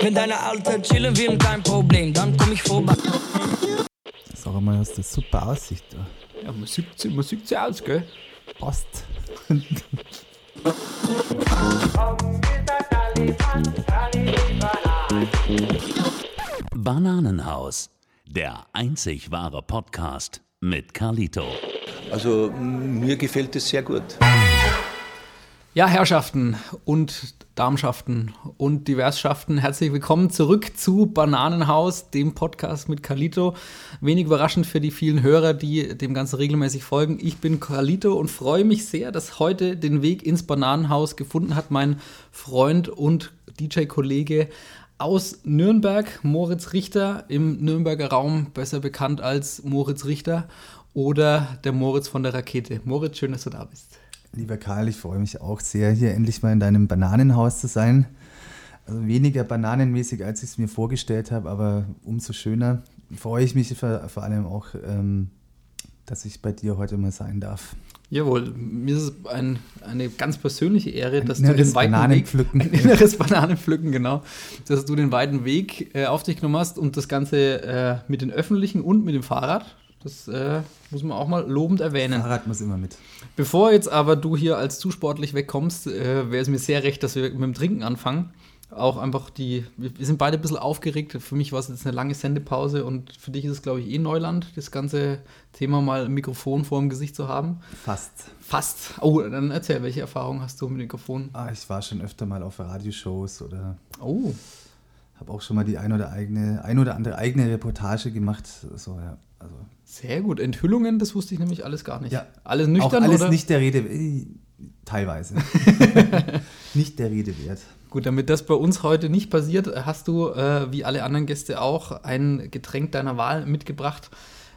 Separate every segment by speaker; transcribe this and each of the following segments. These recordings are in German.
Speaker 1: Wenn deine Alte chillen will, kein Problem, dann komm ich vorbei.
Speaker 2: Sag mal, hast du super Aussicht da.
Speaker 3: Ja, man sieht, sie- man sieht sie aus, gell?
Speaker 2: Passt.
Speaker 4: Bananenhaus, der einzig wahre Podcast mit Carlito.
Speaker 5: Also mir gefällt es sehr gut.
Speaker 3: Ja, Herrschaften und Darmschaften und Diversschaften, herzlich willkommen zurück zu Bananenhaus, dem Podcast mit Carlito. Wenig überraschend für die vielen Hörer, die dem Ganzen regelmäßig folgen. Ich bin Carlito und freue mich sehr, dass heute den Weg ins Bananenhaus gefunden hat mein Freund und DJ-Kollege aus Nürnberg, Moritz Richter, im Nürnberger Raum besser bekannt als Moritz Richter oder der Moritz von der Rakete. Moritz, schön, dass du da bist.
Speaker 2: Lieber Karl, ich freue mich auch sehr, hier endlich mal in deinem Bananenhaus zu sein. Also weniger bananenmäßig, als ich es mir vorgestellt habe, aber umso schöner freue ich mich vor, vor allem auch, ähm, dass ich bei dir heute mal sein darf.
Speaker 3: Jawohl, mir ist es ein, eine ganz persönliche Ehre, dass du den weiten
Speaker 2: Bananenpflücken.
Speaker 3: Weg, ein inneres Bananenpflücken, genau, dass du den weiten Weg äh, auf dich genommen hast und das Ganze äh, mit den Öffentlichen und mit dem Fahrrad. Das äh, muss man auch mal lobend erwähnen.
Speaker 2: Fahrrad muss immer mit.
Speaker 3: Bevor jetzt aber du hier als zu sportlich wegkommst, äh, wäre es mir sehr recht, dass wir mit dem Trinken anfangen. Auch einfach die, wir sind beide ein bisschen aufgeregt. Für mich war es jetzt eine lange Sendepause und für dich ist es, glaube ich, eh Neuland, das ganze Thema mal ein Mikrofon vor dem Gesicht zu haben.
Speaker 2: Fast.
Speaker 3: Fast. Oh, dann erzähl, welche Erfahrungen hast du mit Mikrofon?
Speaker 2: Ah, ich war schon öfter mal auf Radioshows oder
Speaker 3: Oh,
Speaker 2: habe auch schon mal die ein oder, eigene, ein oder andere eigene Reportage gemacht. So, ja. Also,
Speaker 3: sehr gut. Enthüllungen, das wusste ich nämlich alles gar nicht.
Speaker 2: Ja.
Speaker 3: Alles nüchtern
Speaker 2: auch alles
Speaker 3: oder?
Speaker 2: nicht der Rede, äh, teilweise. nicht der Rede wert.
Speaker 3: Gut, damit das bei uns heute nicht passiert, hast du, äh, wie alle anderen Gäste auch, ein Getränk deiner Wahl mitgebracht.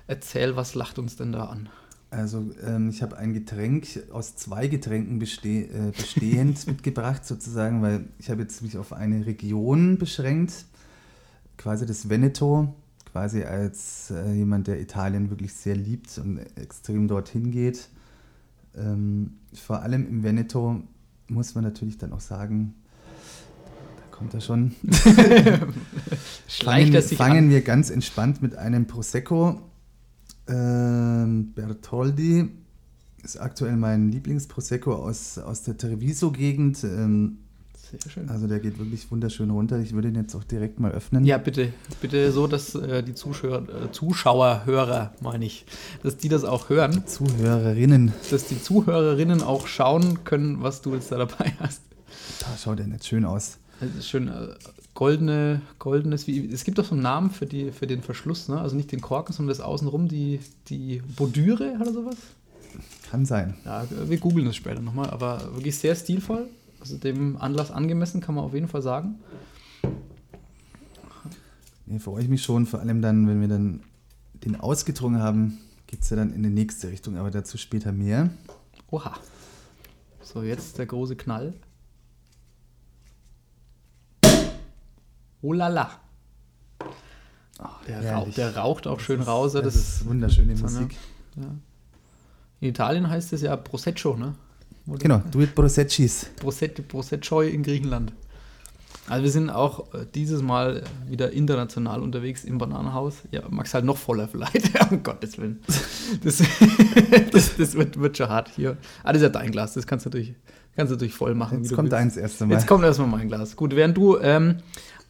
Speaker 3: Erzähl, was lacht uns denn da an?
Speaker 2: Also ähm, ich habe ein Getränk aus zwei Getränken beste äh, bestehend mitgebracht sozusagen, weil ich habe jetzt mich auf eine Region beschränkt, quasi das Veneto, quasi als äh, jemand, der Italien wirklich sehr liebt und extrem dorthin geht. Ähm, vor allem im Veneto muss man natürlich dann auch sagen, da kommt er schon.
Speaker 3: Schleicht
Speaker 2: fangen, fangen
Speaker 3: an?
Speaker 2: wir ganz entspannt mit einem Prosecco. Ähm, Bertoldi ist aktuell mein Lieblingsprosecco aus, aus der Treviso-Gegend. Ähm,
Speaker 3: Sehr schön.
Speaker 2: also der geht wirklich wunderschön runter. Ich würde ihn jetzt auch direkt mal öffnen.
Speaker 3: Ja, bitte. Bitte so, dass äh, die Zuschauer, äh, Zuschauer, Hörer, meine ich, dass die das auch hören,
Speaker 2: Zuhörerinnen,
Speaker 3: dass die Zuhörerinnen auch schauen können, was du jetzt da dabei hast.
Speaker 2: da schaut er nicht schön aus.
Speaker 3: Das ist schön äh, goldene, goldenes, wie, es gibt doch so einen Namen für, die, für den Verschluss, ne? Also nicht den Korken, sondern das außenrum, die, die Bordüre oder sowas.
Speaker 2: Kann sein.
Speaker 3: Ja, wir googeln das später nochmal, aber wirklich sehr stilvoll. Also dem Anlass angemessen, kann man auf jeden Fall sagen.
Speaker 2: Nee, freue ich mich schon, vor allem dann, wenn wir dann den ausgetrunken haben, geht es ja dann in die nächste Richtung, aber dazu später mehr.
Speaker 3: Oha. So, jetzt der große Knall. Oh la la. Der, rauch,
Speaker 2: herrlich.
Speaker 3: der raucht auch schön raus.
Speaker 2: Das,
Speaker 3: Das,
Speaker 2: ist wunderschöne
Speaker 3: ne?
Speaker 2: Musik.
Speaker 3: in Italien heißt es ja Prosecco, ne? Oder?
Speaker 2: Genau, do it.
Speaker 3: Proset, Prosecco in Griechenland. Also wir sind auch äh, dieses Mal wieder international unterwegs im Bananenhaus. Ja, Max halt noch voller vielleicht, um Gottes Willen. Das, das, das wird, wird schon hart hier. Ah, das ist ja dein Glas, das kannst du natürlich, kannst du natürlich voll machen.
Speaker 2: Jetzt
Speaker 3: du
Speaker 2: kommt
Speaker 3: willst.
Speaker 2: eins erst einmal.
Speaker 3: Jetzt kommt erstmal mein Glas. Gut, während du ähm,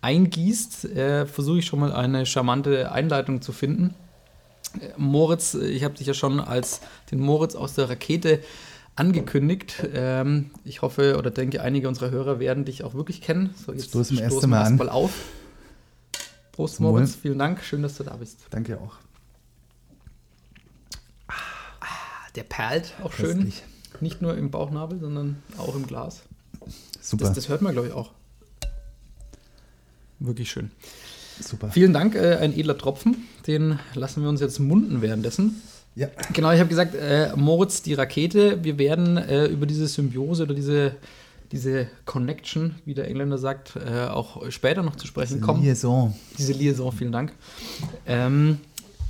Speaker 3: eingießt, äh, versuche ich schon mal eine charmante Einleitung zu finden. Äh, Moritz, äh, ich habe dich ja schon als den Moritz aus der Rakete angekündigt. Ähm, ich hoffe oder denke, einige unserer Hörer werden dich auch wirklich kennen. So, jetzt
Speaker 2: Stoßen wir erst an.
Speaker 3: erstmal auf. Prost,
Speaker 2: Zum.
Speaker 3: Moritz. Vielen Dank. Schön, dass du da bist.
Speaker 2: Danke auch.
Speaker 3: Der perlt auch schön.
Speaker 2: Köstlich.
Speaker 3: Nicht nur im Bauchnabel, sondern auch im Glas.
Speaker 2: Super,
Speaker 3: Das, das hört man, glaube ich, auch. Wirklich schön.
Speaker 2: super.
Speaker 3: Vielen Dank, äh, ein edler Tropfen. Den lassen wir uns jetzt munden währenddessen.
Speaker 2: Ja,
Speaker 3: Genau, ich habe gesagt, äh, Moritz, die Rakete. Wir werden äh, über diese Symbiose oder diese, diese Connection, wie der Engländer sagt, äh, auch später noch zu sprechen kommen.
Speaker 2: Liaison.
Speaker 3: Diese Liaison, vielen Dank. Ähm,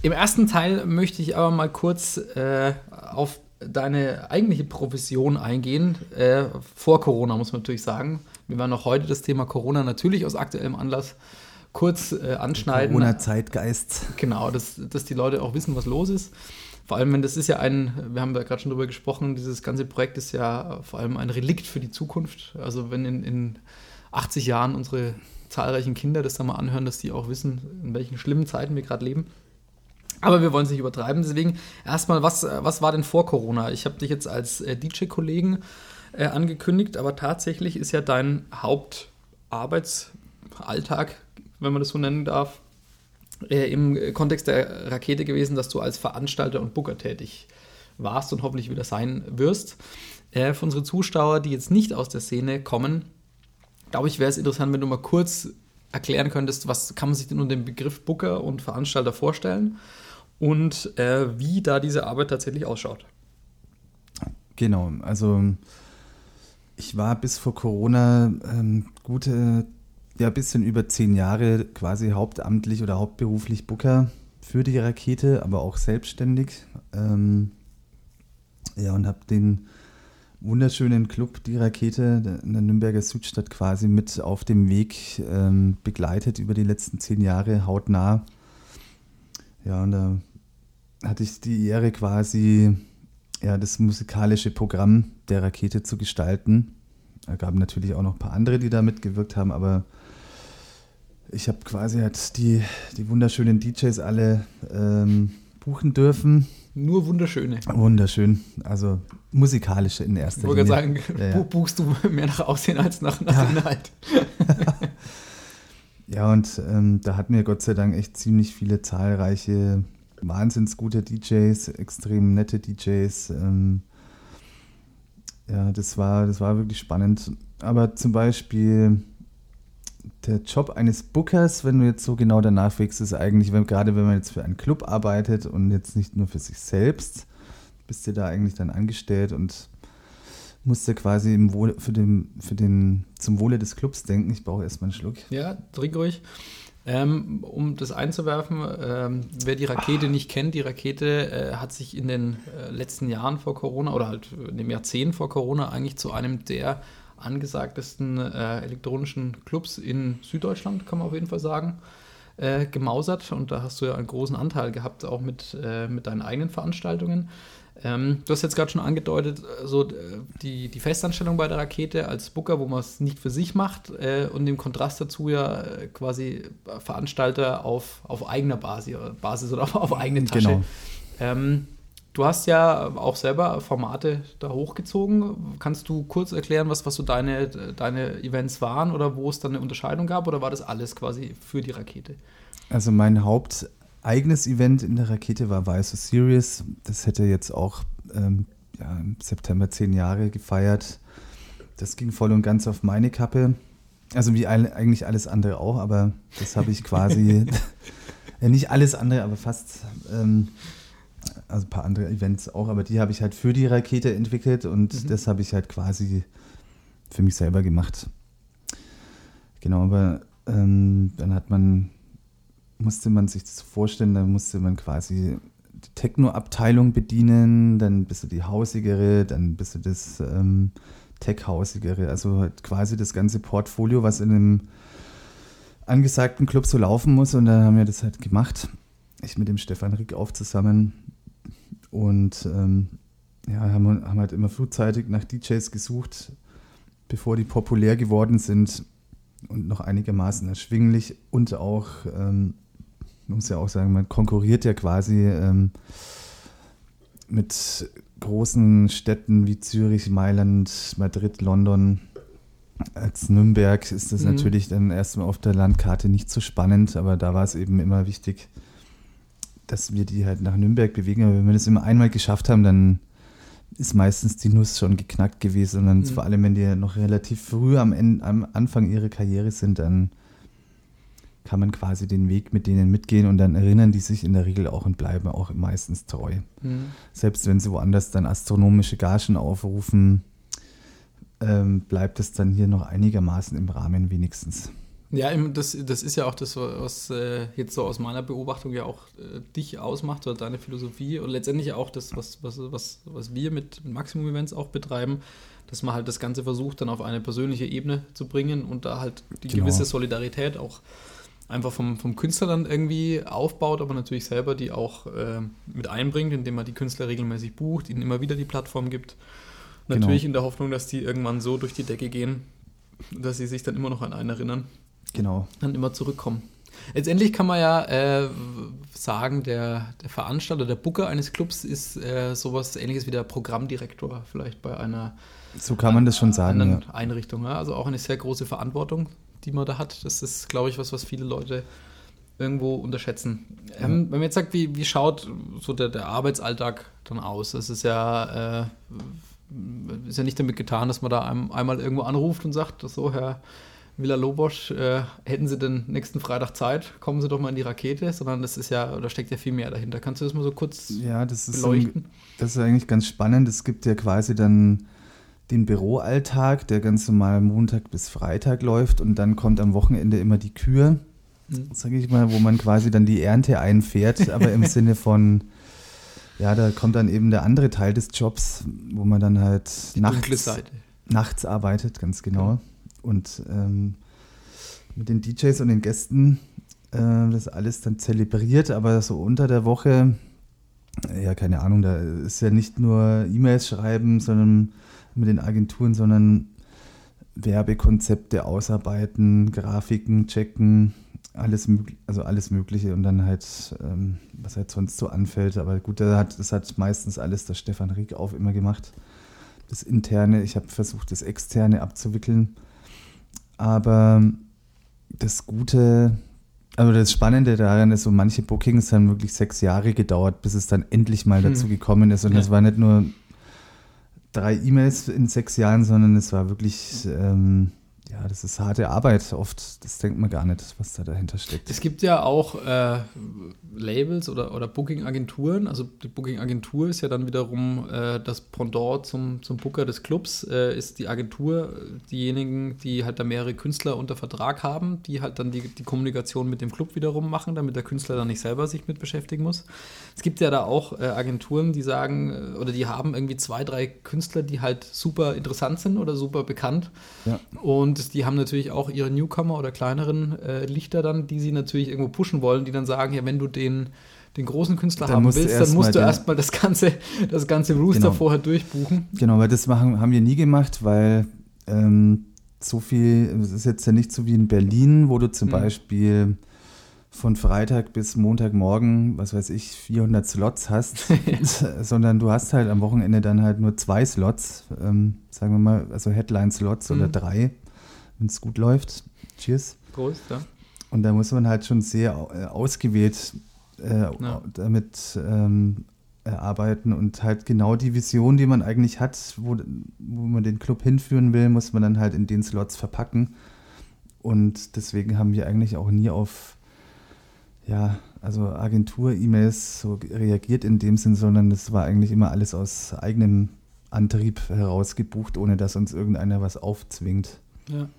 Speaker 3: Im ersten Teil möchte ich aber mal kurz äh, auf deine eigentliche Profession eingehen. Äh, vor Corona, muss man natürlich sagen. Wir werden auch heute das Thema Corona natürlich aus aktuellem Anlass kurz äh, anschneiden.
Speaker 2: Corona-Zeitgeist.
Speaker 3: Genau, dass, dass die Leute auch wissen, was los ist. Vor allem, wenn das ist ja ein, wir haben da gerade schon drüber gesprochen, dieses ganze Projekt ist ja vor allem ein Relikt für die Zukunft. Also wenn in, in 80 Jahren unsere zahlreichen Kinder das dann mal anhören, dass die auch wissen, in welchen schlimmen Zeiten wir gerade leben. Aber wir wollen es nicht übertreiben. Deswegen erstmal, was, was war denn vor Corona? Ich habe dich jetzt als äh, DJ-Kollegen äh, angekündigt, aber tatsächlich ist ja dein Hauptarbeitsalltag, wenn man das so nennen darf, äh, im Kontext der Rakete gewesen, dass du als Veranstalter und Booker tätig warst und hoffentlich wieder sein wirst. Äh, für unsere Zuschauer, die jetzt nicht aus der Szene kommen, glaube ich, wäre es interessant, wenn du mal kurz erklären könntest, was kann man sich denn unter dem Begriff Booker und Veranstalter vorstellen und äh, wie da diese Arbeit tatsächlich ausschaut.
Speaker 2: Genau, also ich war bis vor Corona ähm, gute, ja, bisschen über zehn Jahre quasi hauptamtlich oder hauptberuflich Booker für die Rakete, aber auch selbstständig. Ähm, ja, und habe den wunderschönen Club, die Rakete in der Nürnberger Südstadt quasi mit auf dem Weg ähm, begleitet über die letzten zehn Jahre hautnah. Ja, und da hatte ich die Ehre quasi ja, das musikalische Programm der Rakete zu gestalten. Es gab natürlich auch noch ein paar andere, die da mitgewirkt haben, aber ich habe quasi halt die, die wunderschönen DJs alle ähm, buchen dürfen.
Speaker 3: Nur wunderschöne.
Speaker 2: Wunderschön. Also musikalische in erster
Speaker 3: Ich wollte
Speaker 2: Linie.
Speaker 3: gerade sagen,
Speaker 2: Ja, ja.
Speaker 3: buchst du mehr nach Aussehen als nach, nach Inhalt.
Speaker 2: Ja, und ähm, da hatten wir Gott sei Dank echt ziemlich viele zahlreiche, wahnsinns gute DJs, extrem nette DJs. Ähm, ja, das war, das war wirklich spannend. Aber zum Beispiel der Job eines Bookers, wenn du jetzt so genau danach fragst, ist eigentlich, wenn, gerade wenn man jetzt für einen Club arbeitet und jetzt nicht nur für sich selbst, bist du da eigentlich dann angestellt und musst du quasi im Wohl, für den, für den, zum Wohle des Clubs denken. Ich brauche erstmal einen Schluck.
Speaker 3: Ja, trink ruhig. Ähm, um das einzuwerfen, ähm, wer die Rakete nicht kennt, die Rakete äh, hat sich in den äh, letzten Jahren vor Corona oder halt in dem Jahrzehnt vor Corona eigentlich zu einem der angesagtesten äh, elektronischen Clubs in Süddeutschland, kann man auf jeden Fall sagen, äh, gemausert. Und da hast du ja einen großen Anteil gehabt, auch mit, äh, mit deinen eigenen Veranstaltungen. Ähm, du hast jetzt gerade schon angedeutet, so äh, die, die Festanstellung bei der Rakete als Booker, wo man es nicht für sich macht äh, und im Kontrast dazu ja äh, quasi Veranstalter auf, auf eigener Basis, Basis oder auf, auf eigene Tasche.
Speaker 2: Genau.
Speaker 3: Ähm, du hast ja auch selber Formate da hochgezogen. Kannst du kurz erklären, was, was so deine, deine Events waren oder wo es dann eine Unterscheidung gab oder war das alles quasi für die Rakete?
Speaker 2: Also mein haupteigenes Event in der Rakete war Why So Serious. Das hätte jetzt auch ähm, ja, im September zehn Jahre gefeiert. Das ging voll und ganz auf meine Kappe. Also wie all, eigentlich alles andere auch, aber das habe ich quasi, ja, nicht alles andere, aber fast, ähm, also ein paar andere Events auch, aber die habe ich halt für die Rakete entwickelt und das habe ich halt quasi für mich selber gemacht. Genau, aber ähm, dann hat man musste man sich das vorstellen, dann musste man quasi die Techno-Abteilung bedienen, dann bist du die hausigere, dann bist du das ähm, Tech-hausigere, also halt quasi das ganze Portfolio, was in einem angesagten Club so laufen muss und dann haben wir das halt gemacht. Ich mit dem Stefan Rick auf zusammen und ähm, ja, haben, haben halt immer frühzeitig nach DJs gesucht, bevor die populär geworden sind und noch einigermaßen erschwinglich und auch ähm, man muss ja auch sagen, man konkurriert ja quasi ähm, mit großen Städten wie Zürich, Mailand, Madrid, London. Als Nürnberg ist das
Speaker 3: Mhm.
Speaker 2: natürlich dann erstmal auf der Landkarte nicht so spannend, aber da war es eben immer wichtig, dass wir die halt nach Nürnberg bewegen. Aber wenn wir das immer einmal geschafft haben, dann ist meistens die Nuss schon geknackt gewesen. Und dann
Speaker 3: Mhm.
Speaker 2: vor allem, wenn die noch relativ früh am, Ende, am Anfang ihrer Karriere sind, dann kann man quasi den Weg mit denen mitgehen und dann erinnern die sich in der Regel auch und bleiben auch meistens treu.
Speaker 3: Mhm.
Speaker 2: Selbst wenn sie woanders dann astronomische Gagen aufrufen, ähm, bleibt es dann hier noch einigermaßen im Rahmen wenigstens.
Speaker 3: Ja, das, das ist ja auch das, was äh, jetzt so aus meiner Beobachtung ja auch äh, dich ausmacht oder deine Philosophie und letztendlich auch das, was, was, was, was wir mit Maximum Events auch betreiben, dass man halt das Ganze versucht, dann auf eine persönliche Ebene zu bringen und da halt die genau. gewisse Solidarität auch einfach vom, vom Künstler dann irgendwie aufbaut, aber natürlich selber die auch äh, mit einbringt, indem man die Künstler regelmäßig bucht, ihnen immer wieder die Plattform gibt. Natürlich genau. in der Hoffnung, dass die irgendwann so durch die Decke gehen, dass sie sich dann immer noch an einen erinnern.
Speaker 2: Genau.
Speaker 3: Dann immer zurückkommen. Letztendlich kann man ja äh, sagen, der, der Veranstalter, der Booker eines Clubs ist äh, sowas ähnliches wie der Programmdirektor vielleicht bei einer
Speaker 2: so kann man das schon sagen,
Speaker 3: ja. Einrichtung. Ja? Also auch eine sehr große Verantwortung, die man da hat. Das ist, glaube ich, was, was viele Leute irgendwo unterschätzen. Ja. Ähm, wenn man jetzt sagt, wie, wie schaut so der, der Arbeitsalltag dann aus? Das ist ja, äh, ist ja nicht damit getan, dass man da einem, einmal irgendwo anruft und sagt, so, Herr Villa Lobosch, äh, hätten Sie denn nächsten Freitag Zeit? Kommen Sie doch mal in die Rakete, sondern das ist ja, da steckt ja viel mehr dahinter. Kannst du das mal so kurz
Speaker 2: ja, das ist beleuchten? Ein, das ist eigentlich ganz spannend. Es gibt ja quasi dann den Büroalltag, der ganz normal Montag bis Freitag läuft und dann kommt am Wochenende immer die Kür, mhm. sage ich mal, wo man quasi dann die Ernte einfährt, aber im Sinne von ja, da kommt dann eben der andere Teil des Jobs, wo man dann halt nachts, nachts arbeitet, ganz genau. Ja und ähm, mit den DJs und den Gästen äh, das alles dann zelebriert, aber so unter der Woche, ja, keine Ahnung, da ist ja nicht nur E-Mails schreiben, sondern mit den Agenturen, sondern Werbekonzepte ausarbeiten, Grafiken checken, alles, also alles Mögliche und dann halt, ähm, was halt sonst so anfällt. Aber gut, das hat, das hat meistens alles der Stefan Rieck auf immer gemacht. Das Interne, ich habe versucht, das Externe abzuwickeln. Aber das Gute, also das Spannende daran ist, so manche Bookings haben wirklich sechs Jahre gedauert, bis es dann endlich mal hm. dazu gekommen ist. Und es ja. war nicht nur drei E-Mails in sechs Jahren, sondern es war wirklich ähm, ja, das ist harte Arbeit oft. Das denkt man gar nicht, was da dahinter steckt.
Speaker 3: Es gibt ja auch äh, Labels oder, oder Booking-Agenturen. Also die Booking-Agentur ist ja dann wiederum äh, das Pendant zum, zum Booker des Clubs, äh, ist die Agentur, diejenigen, die halt da mehrere Künstler unter Vertrag haben, die halt dann die, die Kommunikation mit dem Club wiederum machen, damit der Künstler dann nicht selber sich mit beschäftigen muss. Es gibt ja da auch äh, Agenturen, die sagen, äh, oder die haben irgendwie zwei, drei Künstler, die halt super interessant sind oder super bekannt. Ja. Und die haben natürlich auch ihre Newcomer oder kleineren äh, Lichter dann, die sie natürlich irgendwo pushen wollen, die dann sagen, ja, wenn du den, den großen Künstler dann haben willst, dann musst du erstmal das ganze, das ganze Rooster genau. vorher durchbuchen.
Speaker 2: Genau, weil das machen, haben wir nie gemacht, weil ähm, so viel, es ist jetzt ja nicht so wie in Berlin, wo du zum mhm. Beispiel von Freitag bis Montagmorgen, was weiß ich, 400 Slots hast, sondern du hast halt am Wochenende dann halt nur zwei Slots, ähm, sagen wir mal, also Headline-Slots mhm. oder drei wenn es gut läuft. Cheers.
Speaker 3: Prost, ja.
Speaker 2: Und da muss man halt schon sehr äh, ausgewählt äh, ja. damit ähm, arbeiten und halt genau die Vision, die man eigentlich hat, wo, wo man den Club hinführen will, muss man dann halt in den Slots verpacken. Und deswegen haben wir eigentlich auch nie auf ja, also Agentur-E-Mails so reagiert in dem Sinn, sondern das war eigentlich immer alles aus eigenem Antrieb heraus gebucht, ohne dass uns irgendeiner was aufzwingt.
Speaker 3: Ja.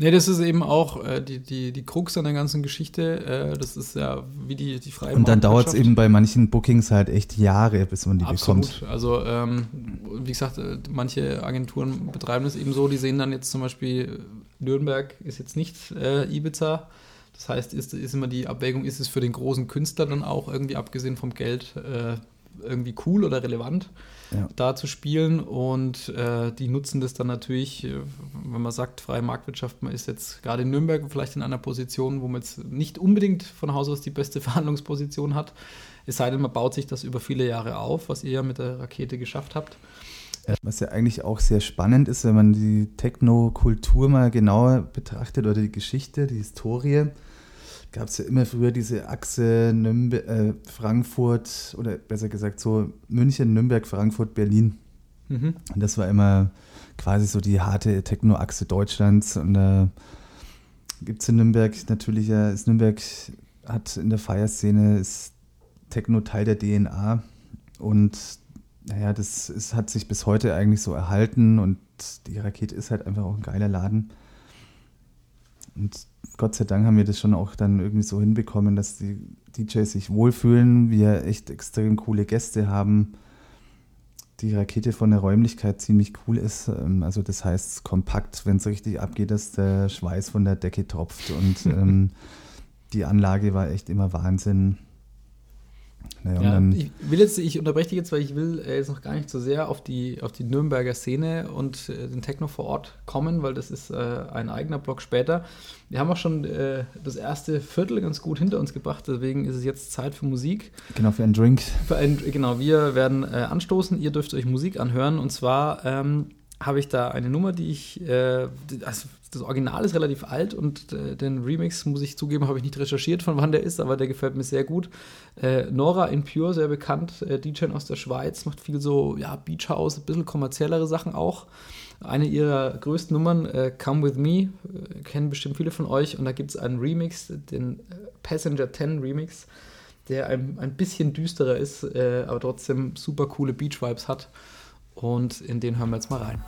Speaker 3: Nee, das ist eben auch äh, die, die, die Krux an der ganzen Geschichte. Äh, das ist ja wie die, die freie
Speaker 2: Und dann dauert es eben bei manchen Bookings halt echt Jahre, bis man die
Speaker 3: Absolut.
Speaker 2: bekommt.
Speaker 3: Also, ähm, wie gesagt, äh, manche Agenturen betreiben das eben so. Die sehen dann jetzt zum Beispiel, Nürnberg ist jetzt nicht äh, Ibiza. Das heißt, ist, ist immer die Abwägung, ist es für den großen Künstler dann auch irgendwie, abgesehen vom Geld, äh, irgendwie cool oder relevant? Ja. da zu spielen. Und äh, die nutzen das dann natürlich, äh, wenn man sagt, freie Marktwirtschaft, man ist jetzt gerade in Nürnberg vielleicht in einer Position, wo man jetzt nicht unbedingt von Haus aus die beste Verhandlungsposition hat. Es sei denn, man baut sich das über viele Jahre auf, was ihr ja mit der Rakete geschafft habt.
Speaker 2: Was ja eigentlich auch sehr spannend ist, wenn man die Techno-Kultur mal genauer betrachtet oder die Geschichte, die Historie gab es ja immer früher diese Achse Nürnberg, äh, Frankfurt oder besser gesagt so München, Nürnberg, Frankfurt, Berlin. Mhm. Und das war immer quasi so die harte Techno-Achse Deutschlands. Und da äh, gibt es in Nürnberg natürlich ja, ist Nürnberg hat in der Feierszene ist Techno Teil der DNA. Und naja, das ist, hat sich bis heute eigentlich so erhalten und die Rakete ist halt einfach auch ein geiler Laden. Und Gott sei Dank haben wir das schon auch dann irgendwie so hinbekommen, dass die DJs sich wohlfühlen, wir echt extrem coole Gäste haben. Die Rakete von der Räumlichkeit ziemlich cool ist. Ähm, also das heißt kompakt, wenn es richtig abgeht, dass der Schweiß von der Decke tropft. Und ähm, die Anlage war echt immer Wahnsinn.
Speaker 3: Naja, ja, ich will jetzt, ich unterbreche dich jetzt, weil ich will äh, jetzt noch gar nicht so sehr auf die, auf die Nürnberger Szene und äh, den Techno vor Ort kommen, weil das ist äh, ein eigener Block später. Wir haben auch schon äh, das erste Viertel ganz gut hinter uns gebracht, deswegen ist es jetzt Zeit für Musik.
Speaker 2: Genau, für einen Drink.
Speaker 3: Für ein, genau, wir werden äh, anstoßen, ihr dürft euch Musik anhören und zwar ähm, habe ich da eine Nummer, die ich, äh, also das Original ist relativ alt und äh, den Remix, muss ich zugeben, habe ich nicht recherchiert, von wann der ist, aber der gefällt mir sehr gut. Äh, Nora in Pure, sehr bekannt, äh, DJ aus der Schweiz, macht viel so, ja, Beach House, ein bisschen kommerziellere Sachen auch. Eine ihrer größten Nummern, äh, Come With Me, äh, kennen bestimmt viele von euch und da gibt es einen Remix, den äh, Passenger 10 Remix, der ein, ein bisschen düsterer ist, aber trotzdem super coole Beach-Vibes hat. Und in den hören wir jetzt mal rein.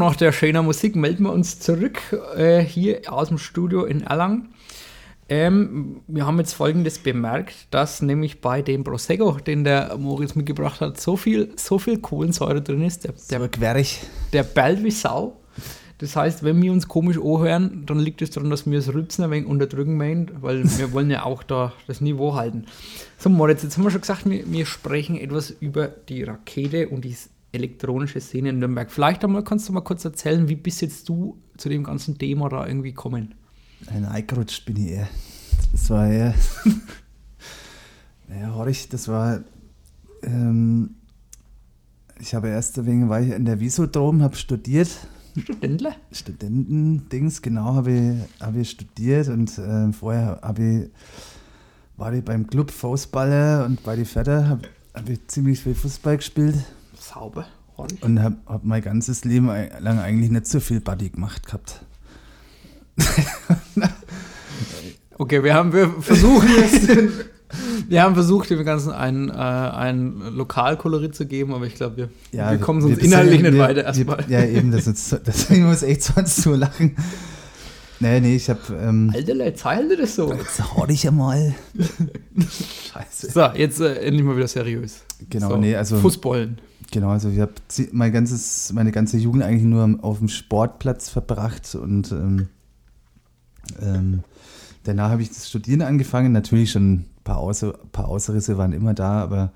Speaker 3: Nach der schönen Musik melden wir uns zurück äh, hier aus dem Studio in Erlangen. Ähm, wir haben jetzt folgendes bemerkt, dass nämlich bei dem Prosecco, den der Moritz mitgebracht hat, so viel, so viel Kohlensäure drin ist. Der, der,
Speaker 2: querig.
Speaker 3: der bellt wie Sau. Das heißt, wenn wir uns komisch anhören, dann liegt es daran, dass wir das Rübsen ein wenig unterdrücken meinen, weil wir wollen ja auch da das Niveau halten. So, Moritz, jetzt haben wir schon gesagt, wir, wir sprechen etwas über die Rakete und die elektronische Szene in Nürnberg. Vielleicht einmal kannst du mal kurz erzählen, wie bist jetzt du zu dem ganzen Thema da irgendwie gekommen?
Speaker 2: Ein eingerutscht bin ich eher. Das war eher. naja, Horch, das war. Ähm, ich habe erst wenig, war ich in der Visodrom, habe studiert.
Speaker 3: Studentler?
Speaker 2: Studentendings, genau, habe ich, hab ich studiert und äh, vorher habe ich, war ich beim Club Fußballer und bei die Vetter habe hab ich ziemlich viel Fußball gespielt
Speaker 3: sauber.
Speaker 2: Ordentlich. Und habe hab mein ganzes Leben lang eigentlich nicht so viel Buddy gemacht gehabt.
Speaker 3: okay, wir haben wir versuchen jetzt wir haben versucht, dem Ganzen ein, äh, ein Lokalkolorit zu geben, aber ich glaube, wir, ja, wir kommen sonst inhaltlich nicht weiter erstmal.
Speaker 2: Ja, eben, das ist, deswegen muss echt sonst so lachen. Nee, nee, ich hab. Ähm,
Speaker 3: Alter, Leute, zeilen das so?
Speaker 2: Jetzt hau dich ja mal.
Speaker 3: Scheiße. So, jetzt äh, endlich mal wieder seriös.
Speaker 2: Genau,
Speaker 3: so,
Speaker 2: nee, also.
Speaker 3: Fußballen.
Speaker 2: Genau, also ich habe mein ganzes, meine ganze Jugend eigentlich nur auf dem Sportplatz verbracht und ähm, ähm, danach habe ich das Studieren angefangen. Natürlich schon ein paar, Außer, paar Ausrisse waren immer da, aber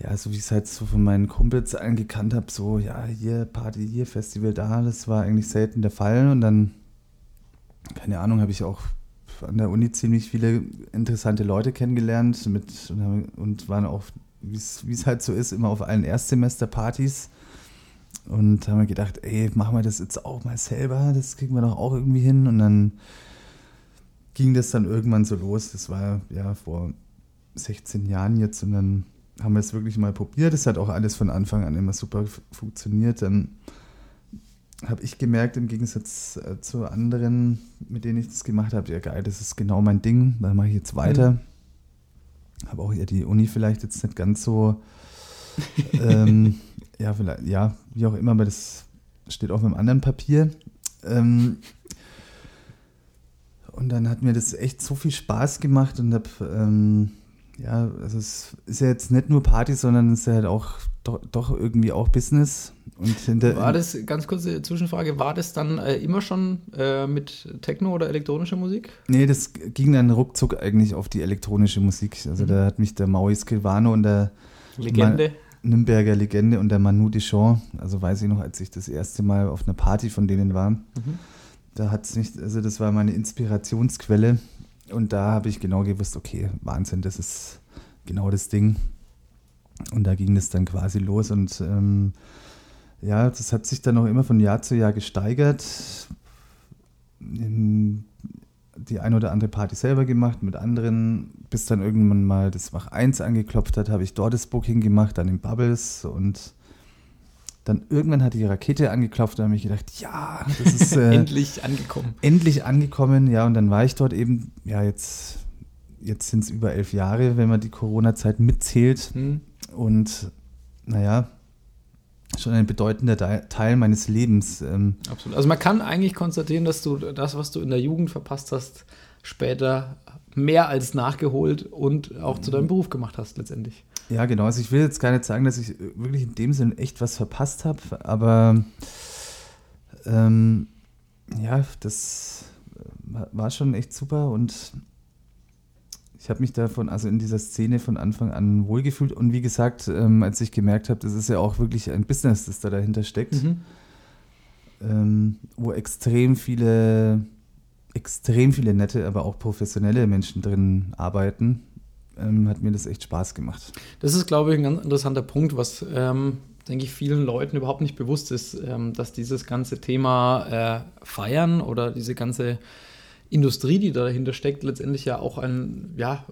Speaker 2: ja, so wie ich es halt so von meinen Kumpels angekannt habe, so ja, hier Party, hier Festival da, das war eigentlich selten der Fall. Und dann, keine Ahnung, habe ich auch an der Uni ziemlich viele interessante Leute kennengelernt mit, und, und waren auch wie es halt so ist, immer auf allen Erstsemesterpartys. Und haben wir gedacht, ey, machen wir das jetzt auch mal selber, das kriegen wir doch auch irgendwie hin. Und dann ging das dann irgendwann so los. Das war ja vor 16 Jahren jetzt und dann haben wir es wirklich mal probiert. Es hat auch alles von Anfang an immer super funktioniert. Dann habe ich gemerkt, im Gegensatz äh, zu anderen, mit denen ich das gemacht habe, ja geil, das ist genau mein Ding, da mache ich jetzt weiter. Mhm habe auch eher die Uni vielleicht jetzt nicht ganz so, ähm, ja, vielleicht, ja, wie auch immer, aber das steht auf einem anderen Papier. Ähm, und dann hat mir das echt so viel Spaß gemacht und habe ähm, Ja, also es ist ja jetzt nicht nur Party, sondern es ist ja halt auch doch, doch irgendwie auch Business. Und hinter,
Speaker 3: War das, ganz kurze Zwischenfrage, war das dann äh, immer schon äh, mit Techno oder elektronischer Musik?
Speaker 2: Nee, das ging dann ruckzuck eigentlich auf die elektronische Musik. Also da hat mich der Maui Scrivano und der
Speaker 3: Legende.
Speaker 2: Ma Nürnberger Legende und der Manu Deschamps, also weiß ich noch, als ich das erste Mal auf einer Party von denen war, da hat es nicht, also das war meine Inspirationsquelle und da habe ich genau gewusst, okay, Wahnsinn, das ist genau das Ding. Und da ging das dann quasi los und ähm, ja, das hat sich dann auch immer von Jahr zu Jahr gesteigert. In die ein oder andere Party selber gemacht mit anderen, bis dann irgendwann mal das Wach 1 angeklopft hat, habe ich dort das Booking gemacht, dann in Bubbles und dann irgendwann hat die Rakete angeklopft und habe ich gedacht, ja, das ist äh,
Speaker 3: Endlich angekommen.
Speaker 2: endlich angekommen, ja, und dann war ich dort eben, ja, jetzt, jetzt sind es über elf Jahre, wenn man die Corona-Zeit mitzählt.
Speaker 3: Hm.
Speaker 2: Und naja, schon ein bedeutender Teil meines Lebens. Ähm,
Speaker 3: Absolut. Also man kann eigentlich konstatieren, dass du das, was du in der Jugend verpasst hast, später mehr als nachgeholt und auch zu deinem
Speaker 2: Mhm.
Speaker 3: Beruf gemacht hast letztendlich.
Speaker 2: ja, genau. Also ich will jetzt gar nicht sagen, dass ich wirklich in dem Sinn echt was verpasst habe, aber ähm, ja, das war- war schon echt super und ich habe mich davon, also in dieser Szene von Anfang an wohlgefühlt und wie gesagt, ähm, als ich gemerkt habe, das ist ja auch wirklich ein Business, das da dahinter steckt. ähm, wo extrem viele, extrem viele nette, aber auch professionelle Menschen drin arbeiten, ähm, hat mir das echt Spaß gemacht.
Speaker 3: Das ist, glaube ich, ein ganz interessanter Punkt, was, ähm, denke ich, vielen Leuten überhaupt nicht bewusst ist, ähm, dass dieses ganze Thema äh, Feiern oder diese ganze Industrie, die da dahinter steckt, letztendlich ja auch ein, ja,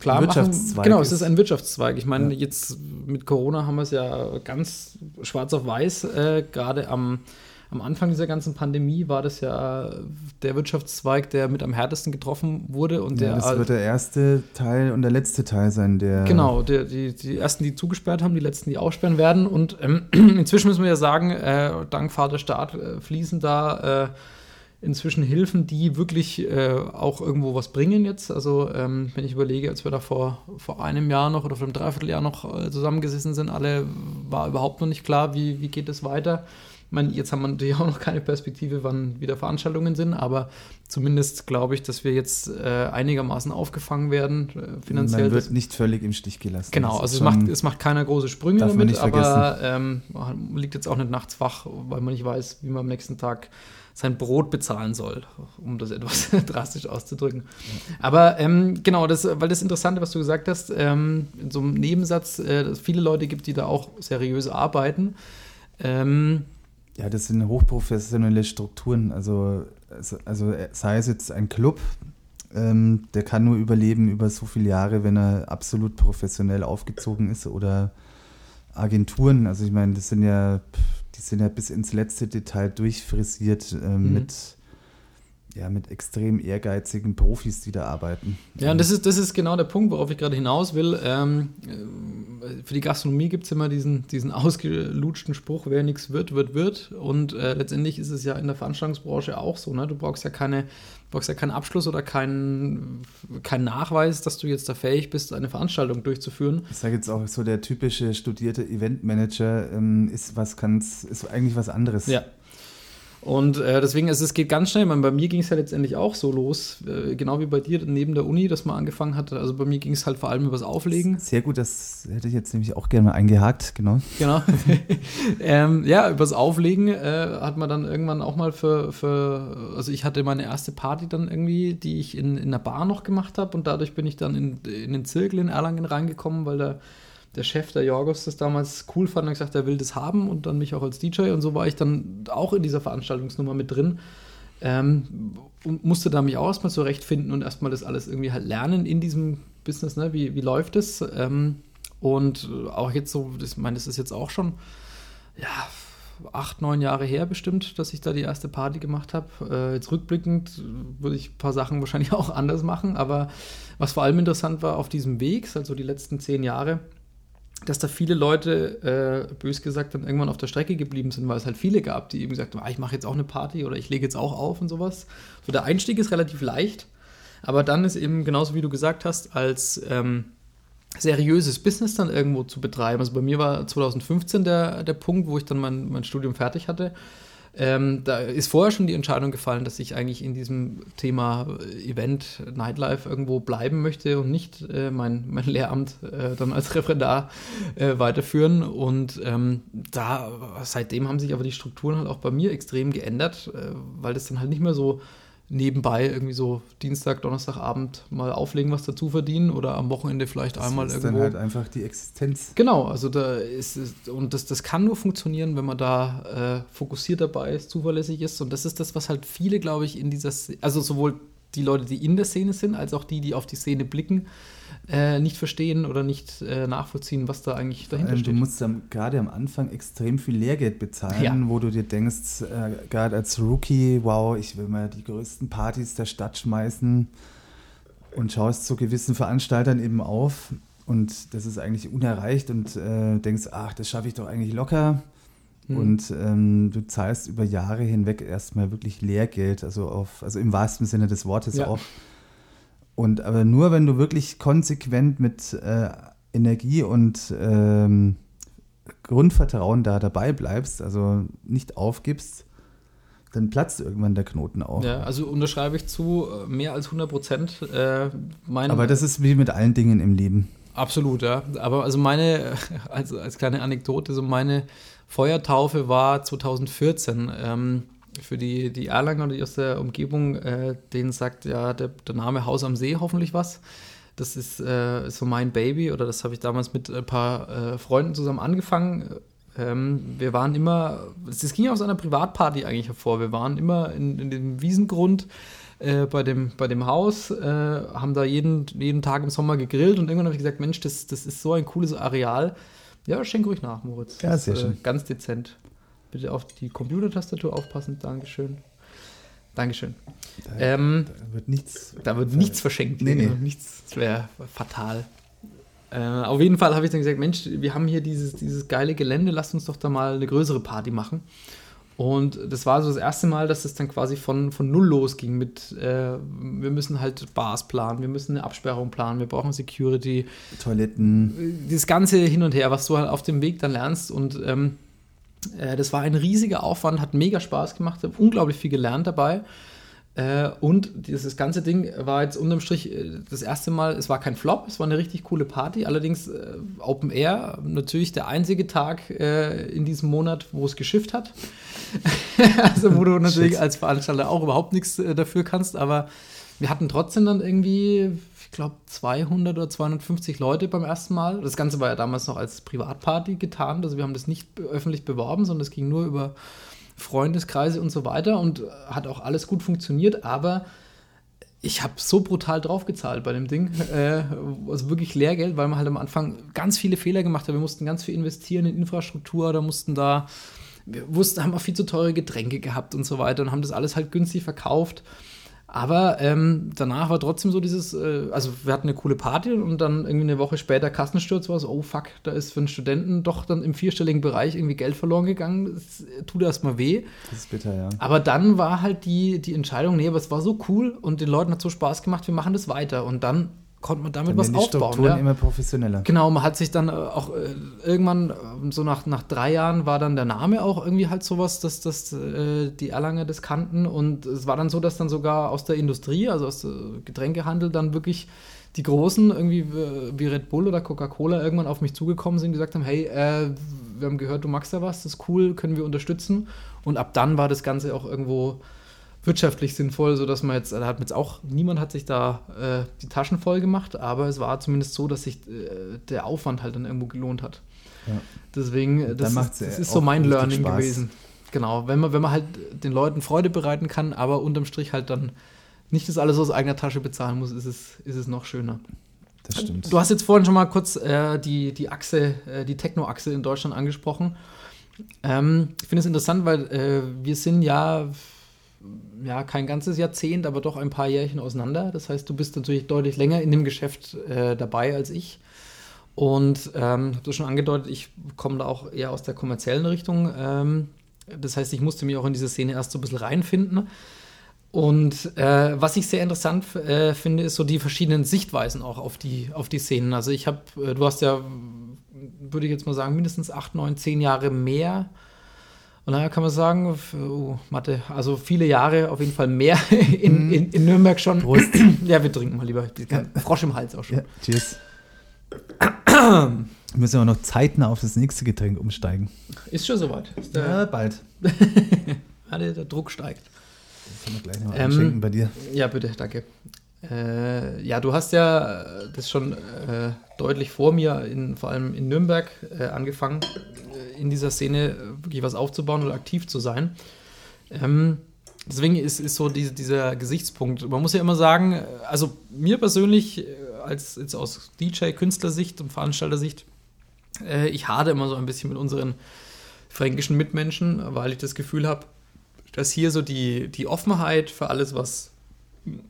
Speaker 3: klar machen.
Speaker 2: Wirtschaftszweig
Speaker 3: Genau, es
Speaker 2: ist.
Speaker 3: ein Wirtschaftszweig. Ich meine,
Speaker 2: Ja.
Speaker 3: jetzt mit Corona haben wir es ja ganz schwarz auf weiß, äh, gerade am am Anfang dieser ganzen Pandemie war das ja der Wirtschaftszweig, der mit am härtesten getroffen wurde und der
Speaker 2: Ja, das
Speaker 3: all-
Speaker 2: wird der erste Teil und der letzte Teil sein, der.
Speaker 3: Genau, der, die, die ersten, die zugesperrt haben, die letzten, die aussperren werden. Und ähm, inzwischen müssen wir ja sagen, äh, dank Vaterstaat äh, fließen da äh, inzwischen Hilfen, die wirklich äh, auch irgendwo was bringen jetzt. Also ähm, wenn ich überlege, als wir da vor, vor einem Jahr noch oder vor einem Dreivierteljahr noch äh, zusammengesessen sind, alle war überhaupt noch nicht klar, wie, wie geht es weiter. Ich meine, jetzt haben wir natürlich auch noch keine Perspektive, wann wieder Veranstaltungen sind, aber zumindest glaube ich, dass wir jetzt äh, einigermaßen aufgefangen werden, äh, finanziell.
Speaker 2: Man wird nicht völlig im Stich gelassen.
Speaker 3: Genau, also es macht, es macht keiner große Sprünge damit, aber ähm, man liegt jetzt auch nicht nachts wach, weil man nicht weiß, wie man am nächsten Tag sein Brot bezahlen soll, um das etwas drastisch auszudrücken. Aber ähm, genau, das, weil das Interessante, was du gesagt hast, ähm, in so einem Nebensatz, äh, dass es viele Leute gibt, die da auch seriös arbeiten. Ähm,
Speaker 2: Ja, das sind hochprofessionelle Strukturen. Also, also, also sei es jetzt ein Club, ähm, der kann nur überleben über so viele Jahre, wenn er absolut professionell aufgezogen ist oder Agenturen. Also ich meine, das sind ja, die sind ja bis ins letzte Detail durchfrisiert ähm,
Speaker 3: Mhm.
Speaker 2: mit, ja, mit extrem ehrgeizigen Profis, die da arbeiten.
Speaker 3: Ja, und das ist, das ist genau der Punkt, worauf ich gerade hinaus will. Ähm, äh, für die Gastronomie gibt es immer diesen, diesen ausgelutschten Spruch, wer nichts wird, wird, wird. Und äh, letztendlich ist es ja in der Veranstaltungsbranche auch so. Ne? Du brauchst ja, keine, brauchst ja keinen Abschluss oder keinen, keinen Nachweis, dass du jetzt da fähig bist, eine Veranstaltung durchzuführen.
Speaker 2: Ich sage jetzt auch so, der typische studierte Eventmanager ähm, ist was ganz, ist eigentlich was anderes.
Speaker 3: Ja. Und äh, deswegen, also es geht ganz schnell. Meine, bei mir ging es ja letztendlich auch so los, äh, genau wie bei dir neben der Uni, dass man angefangen hat. Also bei mir ging es halt vor allem übers Auflegen.
Speaker 2: Sehr gut, das hätte ich jetzt nämlich auch gerne mal eingehakt, genau.
Speaker 3: Genau. ähm, ja, übers Auflegen äh, hat man dann irgendwann auch mal für, für, also ich hatte meine erste Party dann irgendwie, die ich in, in einer Bar noch gemacht habe und dadurch bin ich dann in, in den Zirkel in Erlangen reingekommen, weil der, der Chef, der Jorgos, das damals cool fand und gesagt, er will das haben und dann mich auch als DJ und so war ich dann auch in dieser Veranstaltungsnummer mit drin. Ähm, und musste da mich auch erstmal zurechtfinden und erstmal das alles irgendwie halt lernen in diesem Business, ne? wie, wie läuft es? Ähm, und auch jetzt so, ich meine, das ist jetzt auch schon, ja, acht, neun Jahre her bestimmt, dass ich da die erste Party gemacht habe. Äh, jetzt rückblickend würde ich ein paar Sachen wahrscheinlich auch anders machen, aber was vor allem interessant war auf diesem Weg, also die letzten zehn Jahre, dass da viele Leute, äh, bös gesagt, dann irgendwann auf der Strecke geblieben sind, weil es halt viele gab, die eben gesagt haben, ah, ich mache jetzt auch eine Party oder ich lege jetzt auch auf und sowas. So der Einstieg ist relativ leicht, aber dann ist eben genauso wie du gesagt hast, als ähm, seriöses Business dann irgendwo zu betreiben. Also bei mir war 2015 der, der Punkt, wo ich dann mein, mein Studium fertig hatte. Ähm, da ist vorher schon die Entscheidung gefallen, dass ich eigentlich in diesem Thema Event, Nightlife irgendwo bleiben möchte und nicht äh, mein, mein Lehramt äh, dann als Referendar äh, weiterführen. Und ähm, da, seitdem haben sich aber die Strukturen halt auch bei mir extrem geändert, äh, weil das dann halt nicht mehr so nebenbei irgendwie so Dienstag, Donnerstagabend mal auflegen, was dazu verdienen oder am Wochenende vielleicht
Speaker 2: Das
Speaker 3: einmal
Speaker 2: ist
Speaker 3: irgendwo.
Speaker 2: dann halt einfach die Existenz.
Speaker 3: Genau, also da ist es, und das, das kann nur funktionieren, wenn man da äh, fokussiert dabei ist, zuverlässig ist. Und das ist das, was halt viele, glaube ich, in dieser, also sowohl die Leute, die in der Szene sind, als auch die, die auf die Szene blicken, äh, nicht verstehen oder nicht äh, nachvollziehen, was da eigentlich dahinter
Speaker 2: Ähm, Du
Speaker 3: steht.
Speaker 2: musst am, gerade am Anfang extrem viel Lehrgeld bezahlen,
Speaker 3: Ja.
Speaker 2: wo du dir denkst, äh, gerade als Rookie, wow, ich will mal die größten Partys der Stadt schmeißen und schaust zu gewissen Veranstaltern eben auf und das ist eigentlich unerreicht und äh, denkst, ach, das schaffe ich doch eigentlich locker.
Speaker 3: Mhm.
Speaker 2: Und ähm, du zahlst über Jahre hinweg erstmal wirklich Lehrgeld, also auf, also im wahrsten Sinne des Wortes
Speaker 3: Ja.
Speaker 2: auch. Und aber nur wenn du wirklich konsequent mit äh, Energie und ähm, Grundvertrauen da dabei bleibst, also nicht aufgibst, dann platzt irgendwann der Knoten auch.
Speaker 3: Ja, also unterschreibe ich zu, äh, mehr als 100 Prozent. Äh,
Speaker 2: Aber das ist wie mit allen Dingen im Leben.
Speaker 3: Absolut, ja. Aber also meine, also als kleine Anekdote, so meine Feuertaufe war 2014. Ähm, für die, die Erlanger, die aus der Umgebung, äh, denen sagt ja der, der Name Haus am See hoffentlich was. Das ist äh, so mein Baby oder das habe ich damals mit ein paar äh, Freunden zusammen angefangen. Ähm, wir waren immer, das ging aus einer Privatparty eigentlich hervor. Wir waren immer in, in dem Wiesengrund äh, bei, dem, bei dem Haus, äh, haben da jeden, jeden Tag im Sommer gegrillt und irgendwann habe ich gesagt, Mensch, das, das ist so ein cooles Areal. Ja, schenk ruhig nach, Moritz.
Speaker 2: Ja, sehr
Speaker 3: ist,
Speaker 2: schön.
Speaker 3: Ganz dezent. Bitte auf die Computertastatur aufpassen. Dankeschön. Dankeschön.
Speaker 2: Da,
Speaker 3: Ähm,
Speaker 2: da wird nichts.
Speaker 3: da wird nichts verschenkt.
Speaker 2: Nee, nee.
Speaker 3: Nichts, das wäre fatal. Äh, auf jeden Fall habe ich dann gesagt, Mensch, wir haben hier dieses, dieses geile Gelände, lasst uns doch da mal eine größere Party machen. Und das war so das erste Mal, dass es dann quasi von, von null losging mit, äh, wir müssen halt Bars planen, wir müssen eine Absperrung planen, wir brauchen Security,
Speaker 2: Toiletten.
Speaker 3: das ganze hin und her, was du halt auf dem Weg dann lernst. Und ähm, äh, das war ein riesiger Aufwand, hat mega Spaß gemacht, habe unglaublich viel gelernt dabei. Äh, und dieses ganze Ding war jetzt unterm Strich äh, das erste Mal, es war kein Flop, es war eine richtig coole Party, allerdings äh, Open Air, natürlich der einzige Tag äh, in diesem Monat, wo es geschifft hat. also wo du natürlich als Veranstalter auch überhaupt nichts äh, dafür kannst, aber wir hatten trotzdem dann irgendwie, ich glaube, 200 oder 250 Leute beim ersten Mal. Das Ganze war ja damals noch als Privatparty getan, also wir haben das nicht öffentlich beworben, sondern es ging nur über Freundeskreise und so weiter und äh, hat auch alles gut funktioniert, aber ich habe so brutal draufgezahlt bei dem Ding. Äh, also wirklich Lehrgeld, weil man halt am Anfang ganz viele Fehler gemacht hat. Wir mussten ganz viel investieren in Infrastruktur, da mussten da, wir wussten, haben auch viel zu teure Getränke gehabt und so weiter und haben das alles halt günstig verkauft. Aber ähm, danach war trotzdem so dieses, äh, also wir hatten eine coole Party und dann irgendwie eine Woche später Kassensturz war so, oh fuck, da ist für einen Studenten doch dann im vierstelligen Bereich irgendwie Geld verloren gegangen. Das tut erstmal weh.
Speaker 2: Das ist bitter, ja.
Speaker 3: Aber dann war halt die, die Entscheidung, nee, aber es war so cool und den Leuten hat so Spaß gemacht, wir machen das weiter. Und dann konnte man damit
Speaker 2: Dann
Speaker 3: was aufbauen.
Speaker 2: Strukturen
Speaker 3: Ja.
Speaker 2: immer professioneller.
Speaker 3: Genau, man hat sich dann äh, auch äh, irgendwann, äh, so nach, nach drei Jahren, war dann der Name auch irgendwie halt sowas, dass, dass äh, die Erlanger das kannten. Und es war dann so, dass dann sogar aus der Industrie, also aus dem Getränkehandel, dann wirklich die Großen, irgendwie wie Red Bull oder Coca-Cola, irgendwann auf mich zugekommen sind und gesagt haben: Hey, äh, wir haben gehört, du magst da was, das ist cool, können wir unterstützen. Und ab dann war das Ganze auch irgendwo wirtschaftlich sinnvoll, sodass man jetzt, da hat jetzt auch, niemand hat sich da äh, die Taschen voll gemacht, aber es war zumindest so, dass sich äh, der Aufwand halt dann irgendwo gelohnt hat.
Speaker 2: Ja.
Speaker 3: Deswegen, das, ist, das ist so mein Learning
Speaker 2: Spaß.
Speaker 3: gewesen. Genau, wenn man, wenn man halt den Leuten Freude bereiten kann, aber unterm Strich halt dann nicht das alles aus eigener Tasche bezahlen muss, ist es, ist es noch schöner.
Speaker 2: Das stimmt.
Speaker 3: Du hast jetzt vorhin schon mal kurz äh, die, die Achse, äh, die Techno-Achse in Deutschland angesprochen. Ähm, ich finde es interessant, weil äh, wir sind ja, ja kein ganzes Jahrzehnt, aber doch ein paar Jährchen auseinander. Das heißt, du bist natürlich deutlich länger in dem Geschäft äh, dabei als ich. Und ähm, habe das schon angedeutet, ich komme da auch eher aus der kommerziellen Richtung. Ähm, das heißt, ich musste mich auch in diese Szene erst so ein bisschen reinfinden. Und äh, was ich sehr interessant äh, finde, ist so die verschiedenen Sichtweisen auch auf die, auf die Szenen. Also ich habe, äh, du hast ja, würde ich jetzt mal sagen, mindestens acht, neun, zehn Jahre mehr. Und daher kann man sagen, oh, Mathe, also viele Jahre auf jeden Fall mehr in, in, in Nürnberg schon.
Speaker 2: Prost.
Speaker 3: Ja, wir trinken mal lieber. Frosch im Hals auch schon.
Speaker 2: Ja, cheers. Wir müssen aber noch zeitnah auf das nächste Getränk umsteigen.
Speaker 3: Ist schon soweit. Ist
Speaker 2: Ja, bald.
Speaker 3: der, Druck steigt.
Speaker 2: Können wir gleich noch
Speaker 3: Ähm,
Speaker 2: einschenken bei dir.
Speaker 3: Ja, bitte, danke. Äh, ja, du hast ja äh, das schon äh, deutlich vor mir, in, vor allem in Nürnberg, äh, angefangen, in dieser Szene äh, wirklich was aufzubauen oder aktiv zu sein. Ähm, deswegen ist, ist so diese, dieser Gesichtspunkt. Man muss ja immer sagen, äh, also mir persönlich, äh, als jetzt aus DJ-Künstlersicht und Veranstaltersicht, äh, ich hade immer so ein bisschen mit unseren fränkischen Mitmenschen, weil ich das Gefühl habe, dass hier so die, die Offenheit für alles, was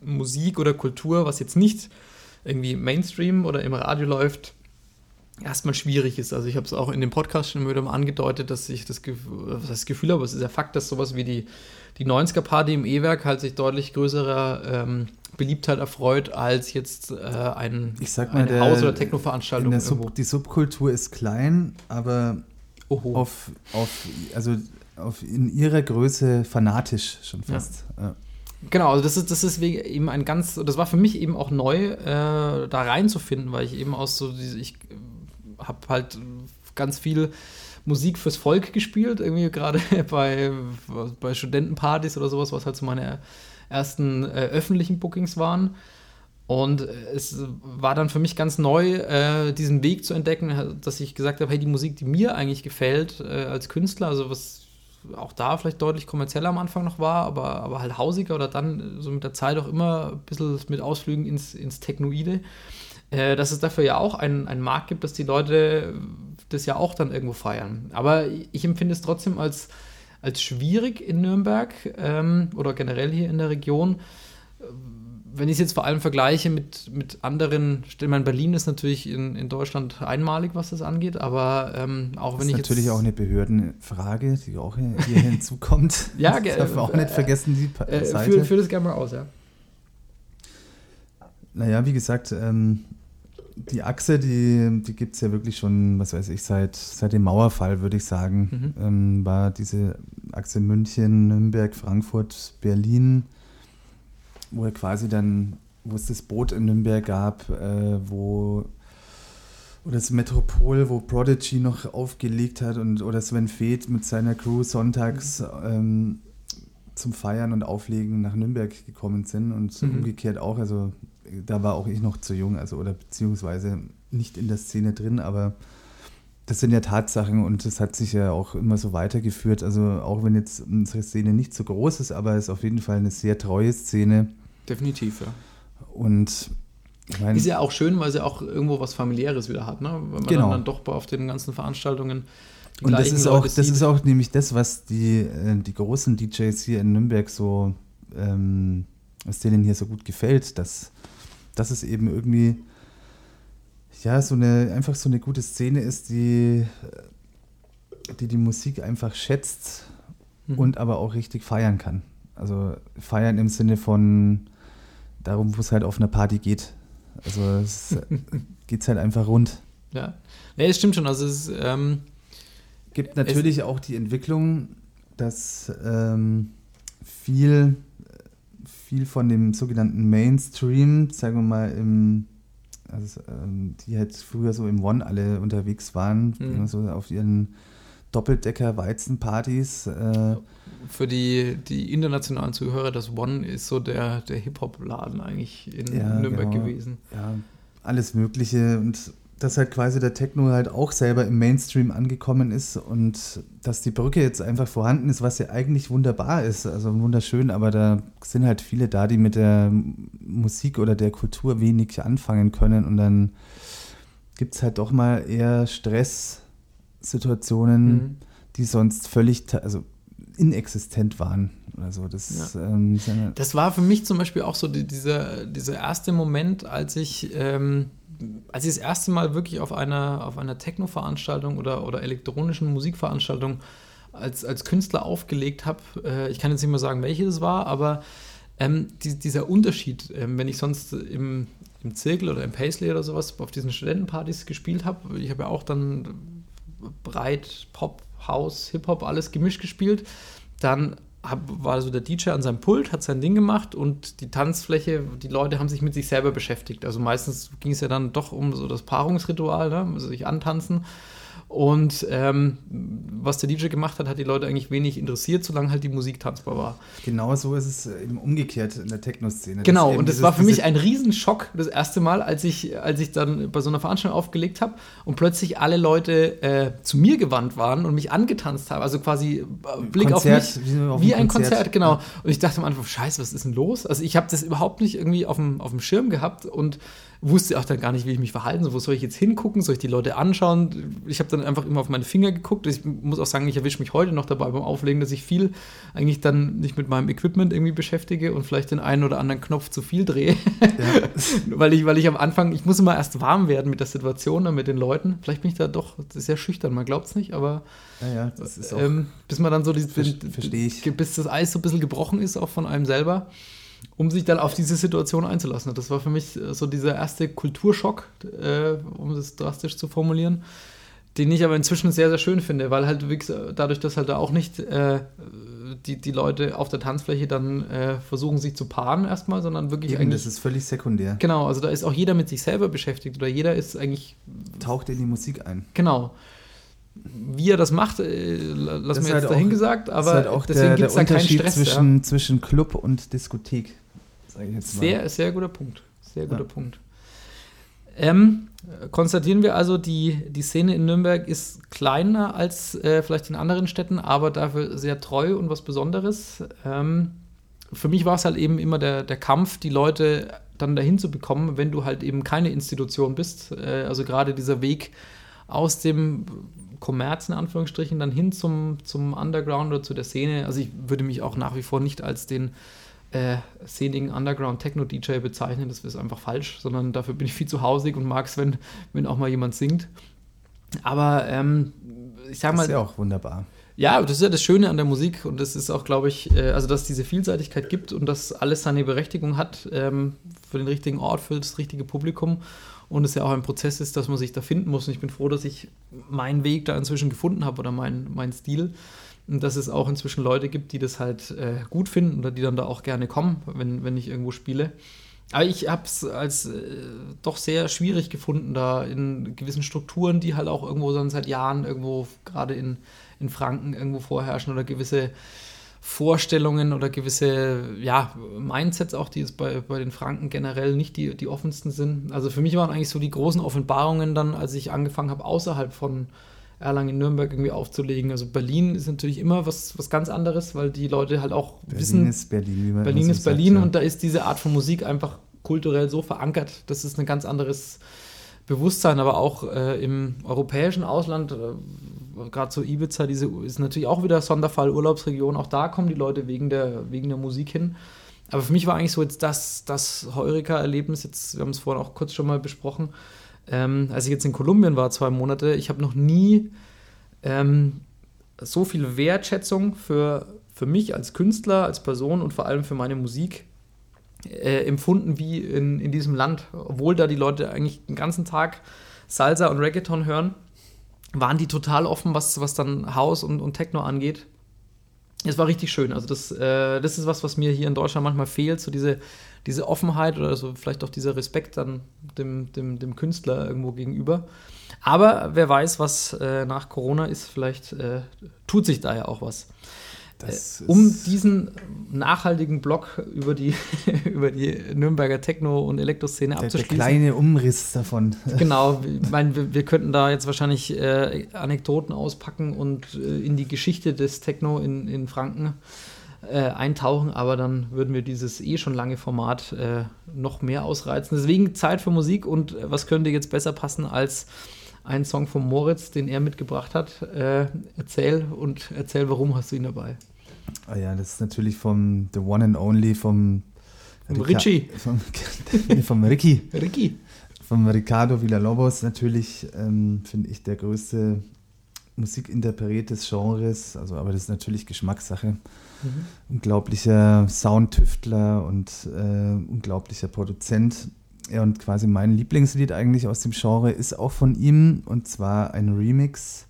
Speaker 3: Musik oder Kultur, was jetzt nicht irgendwie Mainstream oder im Radio läuft, erstmal schwierig ist. Also ich habe es auch in dem Podcast schon wieder mal angedeutet, dass ich das, heißt das Gefühl habe, es ist ja Fakt, dass sowas wie die, die 90er-Party im E-Werk halt sich deutlich größerer ähm, Beliebtheit erfreut als jetzt äh, ein,
Speaker 2: Ich sag mal,
Speaker 3: eine
Speaker 2: der-
Speaker 3: Haus- oder Techno-Veranstaltung
Speaker 2: der. Sub, die Subkultur ist klein, aber
Speaker 3: Oho.
Speaker 2: auf, auf, also auf in ihrer Größe fanatisch schon fast. Ja.
Speaker 3: Genau, also das ist, das ist eben ein ganz, das war für mich eben auch neu, äh, da reinzufinden, weil ich eben aus so diese, ich habe halt ganz viel Musik fürs Volk gespielt, irgendwie gerade bei, bei Studentenpartys oder sowas, was halt so meine ersten äh, öffentlichen Bookings waren. Und es war dann für mich ganz neu, äh, diesen Weg zu entdecken, dass ich gesagt habe, hey, die Musik, die mir eigentlich gefällt äh, als Künstler, also was auch da vielleicht deutlich kommerzieller am Anfang noch war, aber, aber halt hausiger oder dann so mit der Zeit auch immer ein bisschen mit Ausflügen ins, ins Technoide, äh, dass es dafür ja auch einen, einen Markt gibt, dass die Leute das ja auch dann irgendwo feiern. Aber ich empfinde es trotzdem als, als schwierig in Nürnberg ähm, oder generell hier in der Region, wenn ich es jetzt vor allem vergleiche mit, mit anderen Städten, ich meine, Berlin ist natürlich in, in Deutschland einmalig, was das angeht, aber ähm, auch
Speaker 2: Das
Speaker 3: wenn
Speaker 2: ist
Speaker 3: ich
Speaker 2: natürlich
Speaker 3: jetzt.
Speaker 2: auch eine Behördenfrage, die auch hier hinzukommt.
Speaker 3: Ja,
Speaker 2: das
Speaker 3: ge-
Speaker 2: darf man auch
Speaker 3: äh,
Speaker 2: nicht vergessen, die
Speaker 3: äh,
Speaker 2: Seite.
Speaker 3: führ, führ das gerne mal aus, ja.
Speaker 2: Naja, wie gesagt, ähm, die Achse, die, die gibt es ja wirklich schon, was weiß ich, seit, seit dem Mauerfall, würde ich sagen.
Speaker 3: Mhm.
Speaker 2: Ähm, war diese Achse München, Nürnberg, Frankfurt, Berlin, wo er quasi dann, wo es das Boot in Nürnberg gab, äh, wo oder das Metropol, wo Prodigy noch aufgelegt hat und oder Sven Feth mit seiner Crew sonntags ähm, zum Feiern und Auflegen nach Nürnberg gekommen sind und
Speaker 3: Mhm.
Speaker 2: umgekehrt auch. Also da war auch ich noch zu jung, also oder beziehungsweise nicht in der Szene drin, aber das sind ja Tatsachen und das hat sich ja auch immer so weitergeführt. Also auch wenn jetzt unsere Szene nicht so groß ist, aber es ist auf jeden Fall eine sehr treue Szene
Speaker 3: Definitiv, ja.
Speaker 2: und ich meine,
Speaker 3: Ist ja auch schön, weil sie auch irgendwo was familiäres wieder hat, ne? Wenn man
Speaker 2: Genau.
Speaker 3: dann, doch auf den ganzen Veranstaltungen
Speaker 2: Und das ist, auch,
Speaker 3: Leute
Speaker 2: das
Speaker 3: sieht.
Speaker 2: ist auch nämlich das, was die, äh, die großen DJs hier in Nürnberg so, ähm, was denen hier so gut gefällt, dass, dass es eben irgendwie, ja, so eine, einfach so eine gute Szene ist, die die, die Musik einfach schätzt
Speaker 3: Mhm.
Speaker 2: und aber auch richtig feiern kann. Also feiern im Sinne von darum, wo es halt auf einer Party geht. Also es geht halt einfach rund.
Speaker 3: Ja. Nee, es stimmt schon. Also es ähm,
Speaker 2: gibt natürlich auch die Entwicklung, dass ähm, viel, viel von dem sogenannten Mainstream, sagen wir mal, im, also, ähm, die halt früher so im One alle unterwegs waren,
Speaker 3: Mhm.
Speaker 2: so auf ihren Doppeldecker-Weizenpartys. Äh,
Speaker 3: für die, die internationalen Zuhörer, das One ist so der, der Hip-Hop-Laden eigentlich in
Speaker 2: Ja,
Speaker 3: Nürnberg
Speaker 2: genau.
Speaker 3: gewesen.
Speaker 2: ja, alles Mögliche und dass halt quasi der Techno halt auch selber im Mainstream angekommen ist und dass die Brücke jetzt einfach vorhanden ist, was ja eigentlich wunderbar ist, also wunderschön, aber da sind halt viele da, die mit der Musik oder der Kultur wenig anfangen können und dann gibt es halt doch mal eher Stresssituationen,
Speaker 3: Mhm.
Speaker 2: die sonst völlig, also inexistent waren. Also das, ähm, ja-
Speaker 3: Das war für mich zum Beispiel auch so die, dieser, dieser erste Moment, als ich, ähm, als ich das erste Mal wirklich auf einer, auf einer Techno-Veranstaltung oder, oder elektronischen Musikveranstaltung als, als Künstler aufgelegt habe. Äh, ich kann jetzt nicht mehr sagen, welche das war, aber Ähm, die, dieser Unterschied, ähm, wenn ich sonst im, im Zirkel oder im Paisley oder sowas auf diesen Studentenpartys gespielt habe, ich habe ja auch dann breit Pop, House, Hip-Hop, alles gemischt gespielt, dann hab, war so der DJ an seinem Pult, hat sein Ding gemacht und die Tanzfläche, die Leute haben sich mit sich selber beschäftigt. Also meistens ging es ja dann doch um so das Paarungsritual, ne? also sich antanzen. Und ähm, was der DJ gemacht hat, hat die Leute eigentlich wenig interessiert, solange halt die Musik tanzbar war.
Speaker 2: Genau so ist es eben umgekehrt in der Techno-Szene.
Speaker 3: Genau, und das war für mich ein Riesenschock das erste Mal, als ich, als ich dann bei so einer Veranstaltung aufgelegt habe und plötzlich alle Leute äh, zu mir gewandt waren und mich angetanzt haben. Also quasi äh, Blick Konzert, auf mich wie, auf wie ein Konzert, Konzert genau. Ja. Und ich dachte am Anfang, scheiße, was ist denn los? Also ich habe das überhaupt nicht irgendwie auf dem, auf dem Schirm gehabt und wusste auch dann gar nicht, wie ich mich verhalten soll. Wo soll ich jetzt hingucken? Soll ich die Leute anschauen? Ich habe dann einfach immer auf meine Finger geguckt. Ich muss auch sagen, ich erwische mich heute noch dabei beim Auflegen, dass ich viel eigentlich dann nicht mit meinem Equipment irgendwie beschäftige und vielleicht den einen oder anderen Knopf zu viel drehe. Ja. weil, ich, weil ich am Anfang, ich muss immer erst warm werden mit der Situation und mit den Leuten. Vielleicht bin ich da doch sehr schüchtern, man glaubt es nicht, aber
Speaker 2: ja, ja,
Speaker 3: ähm, bis man dann so
Speaker 2: verstehe ich.
Speaker 3: bis das Eis so ein bisschen gebrochen ist, auch von einem selber um sich dann auf diese Situation einzulassen. Das war für mich äh, so dieser erste Kulturschock, äh, um es drastisch zu formulieren, den ich aber inzwischen sehr, sehr schön finde, weil halt dadurch, dass halt da auch nicht äh, die, die Leute auf der Tanzfläche dann äh, versuchen, sich zu paaren erstmal, sondern wirklich
Speaker 2: Eben. Das ist völlig sekundär.
Speaker 3: Genau, also da ist auch jeder mit sich selber beschäftigt oder jeder ist eigentlich.
Speaker 2: Taucht in die Musik ein.
Speaker 3: Genau. Wie er das macht, äh, lass mir jetzt halt dahingesagt, aber
Speaker 2: halt deswegen gibt es da keinen Stress. Zwischen, ja. zwischen Club und Diskothek,
Speaker 3: sage ich jetzt mal. Sehr, sehr guter Punkt. Sehr guter ja. Punkt. Ähm, konstatieren wir also, die, die Szene in Nürnberg ist kleiner als äh, vielleicht in anderen Städten, aber dafür sehr treu und was Besonderes. Ähm, für mich war es halt eben immer der, der Kampf, die Leute dann dahin zu bekommen, wenn du halt eben keine Institution bist. Äh, also gerade dieser Weg aus dem Kommerz in Anführungsstrichen dann hin zum, zum Underground oder zu der Szene. Also ich würde mich auch nach wie vor nicht als den äh, szenigen Underground-Techno-DJ bezeichnen, das ist einfach falsch, sondern dafür bin ich viel zu hausig und mag es, wenn, wenn auch mal jemand singt. Aber ähm, ich sag mal. Das
Speaker 2: ist ja auch wunderbar.
Speaker 3: Ja, das ist ja das Schöne an der Musik und das ist auch, glaube ich, äh, also dass es diese Vielseitigkeit gibt und dass alles seine Berechtigung hat ähm, für den richtigen Ort, für das richtige Publikum und es ja auch ein Prozess ist, dass man sich da finden muss. Und ich bin froh, dass ich meinen Weg da inzwischen gefunden habe oder meinen mein Stil. Und dass es auch inzwischen Leute gibt, die das halt äh, gut finden oder die dann da auch gerne kommen, wenn, wenn ich irgendwo spiele. Aber ich habe es als äh, doch sehr schwierig gefunden, da in gewissen Strukturen, die halt auch irgendwo dann seit Jahren irgendwo gerade in, in Franken irgendwo vorherrschen oder gewisse Vorstellungen oder gewisse ja, Mindsets auch, die jetzt bei, bei den Franken generell nicht die, die offensten sind. Also für mich waren eigentlich so die großen Offenbarungen dann, als ich angefangen habe, außerhalb von Erlangen in Nürnberg irgendwie aufzulegen. Also Berlin ist natürlich immer was, was ganz anderes, weil die Leute halt auch
Speaker 2: Berlin
Speaker 3: wissen,
Speaker 2: ist Berlin,
Speaker 3: Berlin ist Berlin sagt, ja. und da ist diese Art von Musik einfach kulturell so verankert. Das ist ein ganz anderes Bewusstsein, aber auch äh, im europäischen Ausland äh, gerade so Ibiza, diese ist natürlich auch wieder Sonderfall, Urlaubsregion, auch da kommen die Leute wegen der, wegen der Musik hin. Aber für mich war eigentlich so jetzt das, das Heureka-Erlebnis, jetzt, wir haben es vorhin auch kurz schon mal besprochen, ähm, als ich jetzt in Kolumbien war, zwei Monate, ich habe noch nie ähm, so viel Wertschätzung für, für mich als Künstler, als Person und vor allem für meine Musik äh, empfunden wie in, in diesem Land, obwohl da die Leute eigentlich den ganzen Tag Salsa und Reggaeton hören waren die total offen, was, was dann House und, und Techno angeht. Es war richtig schön. Also das, äh, das ist was, was mir hier in Deutschland manchmal fehlt, so diese, diese Offenheit oder so vielleicht auch dieser Respekt dann dem, dem, dem Künstler irgendwo gegenüber. Aber wer weiß, was äh, nach Corona ist, vielleicht äh, tut sich da ja auch was. Äh, um diesen nachhaltigen Block über die, über die Nürnberger Techno- und Elektroszene abzuschließen.
Speaker 2: Der kleine Umriss davon.
Speaker 3: Genau, ich meine, wir, wir, könnten da jetzt wahrscheinlich äh, Anekdoten auspacken und äh, in die Geschichte des Techno in, in Franken äh, eintauchen, aber dann würden wir dieses eh schon lange Format äh, noch mehr ausreizen. Deswegen Zeit für Musik und äh, was könnte jetzt besser passen als ein Song von Moritz, den er mitgebracht hat. erzähl und erzähl, warum hast du ihn dabei?
Speaker 2: Ah ja, das ist natürlich vom The One and Only, vom,
Speaker 3: vom Richie.
Speaker 2: Vom, vom Ricky.
Speaker 3: Ricky.
Speaker 2: Vom Ricardo Villalobos natürlich, ähm, finde ich, der größte Musikinterpret des Genres, also aber das ist natürlich Geschmackssache. Unglaublicher Soundtüftler und äh, unglaublicher Produzent. Ja, und quasi mein Lieblingslied eigentlich aus dem Genre ist auch von ihm und zwar ein Remix.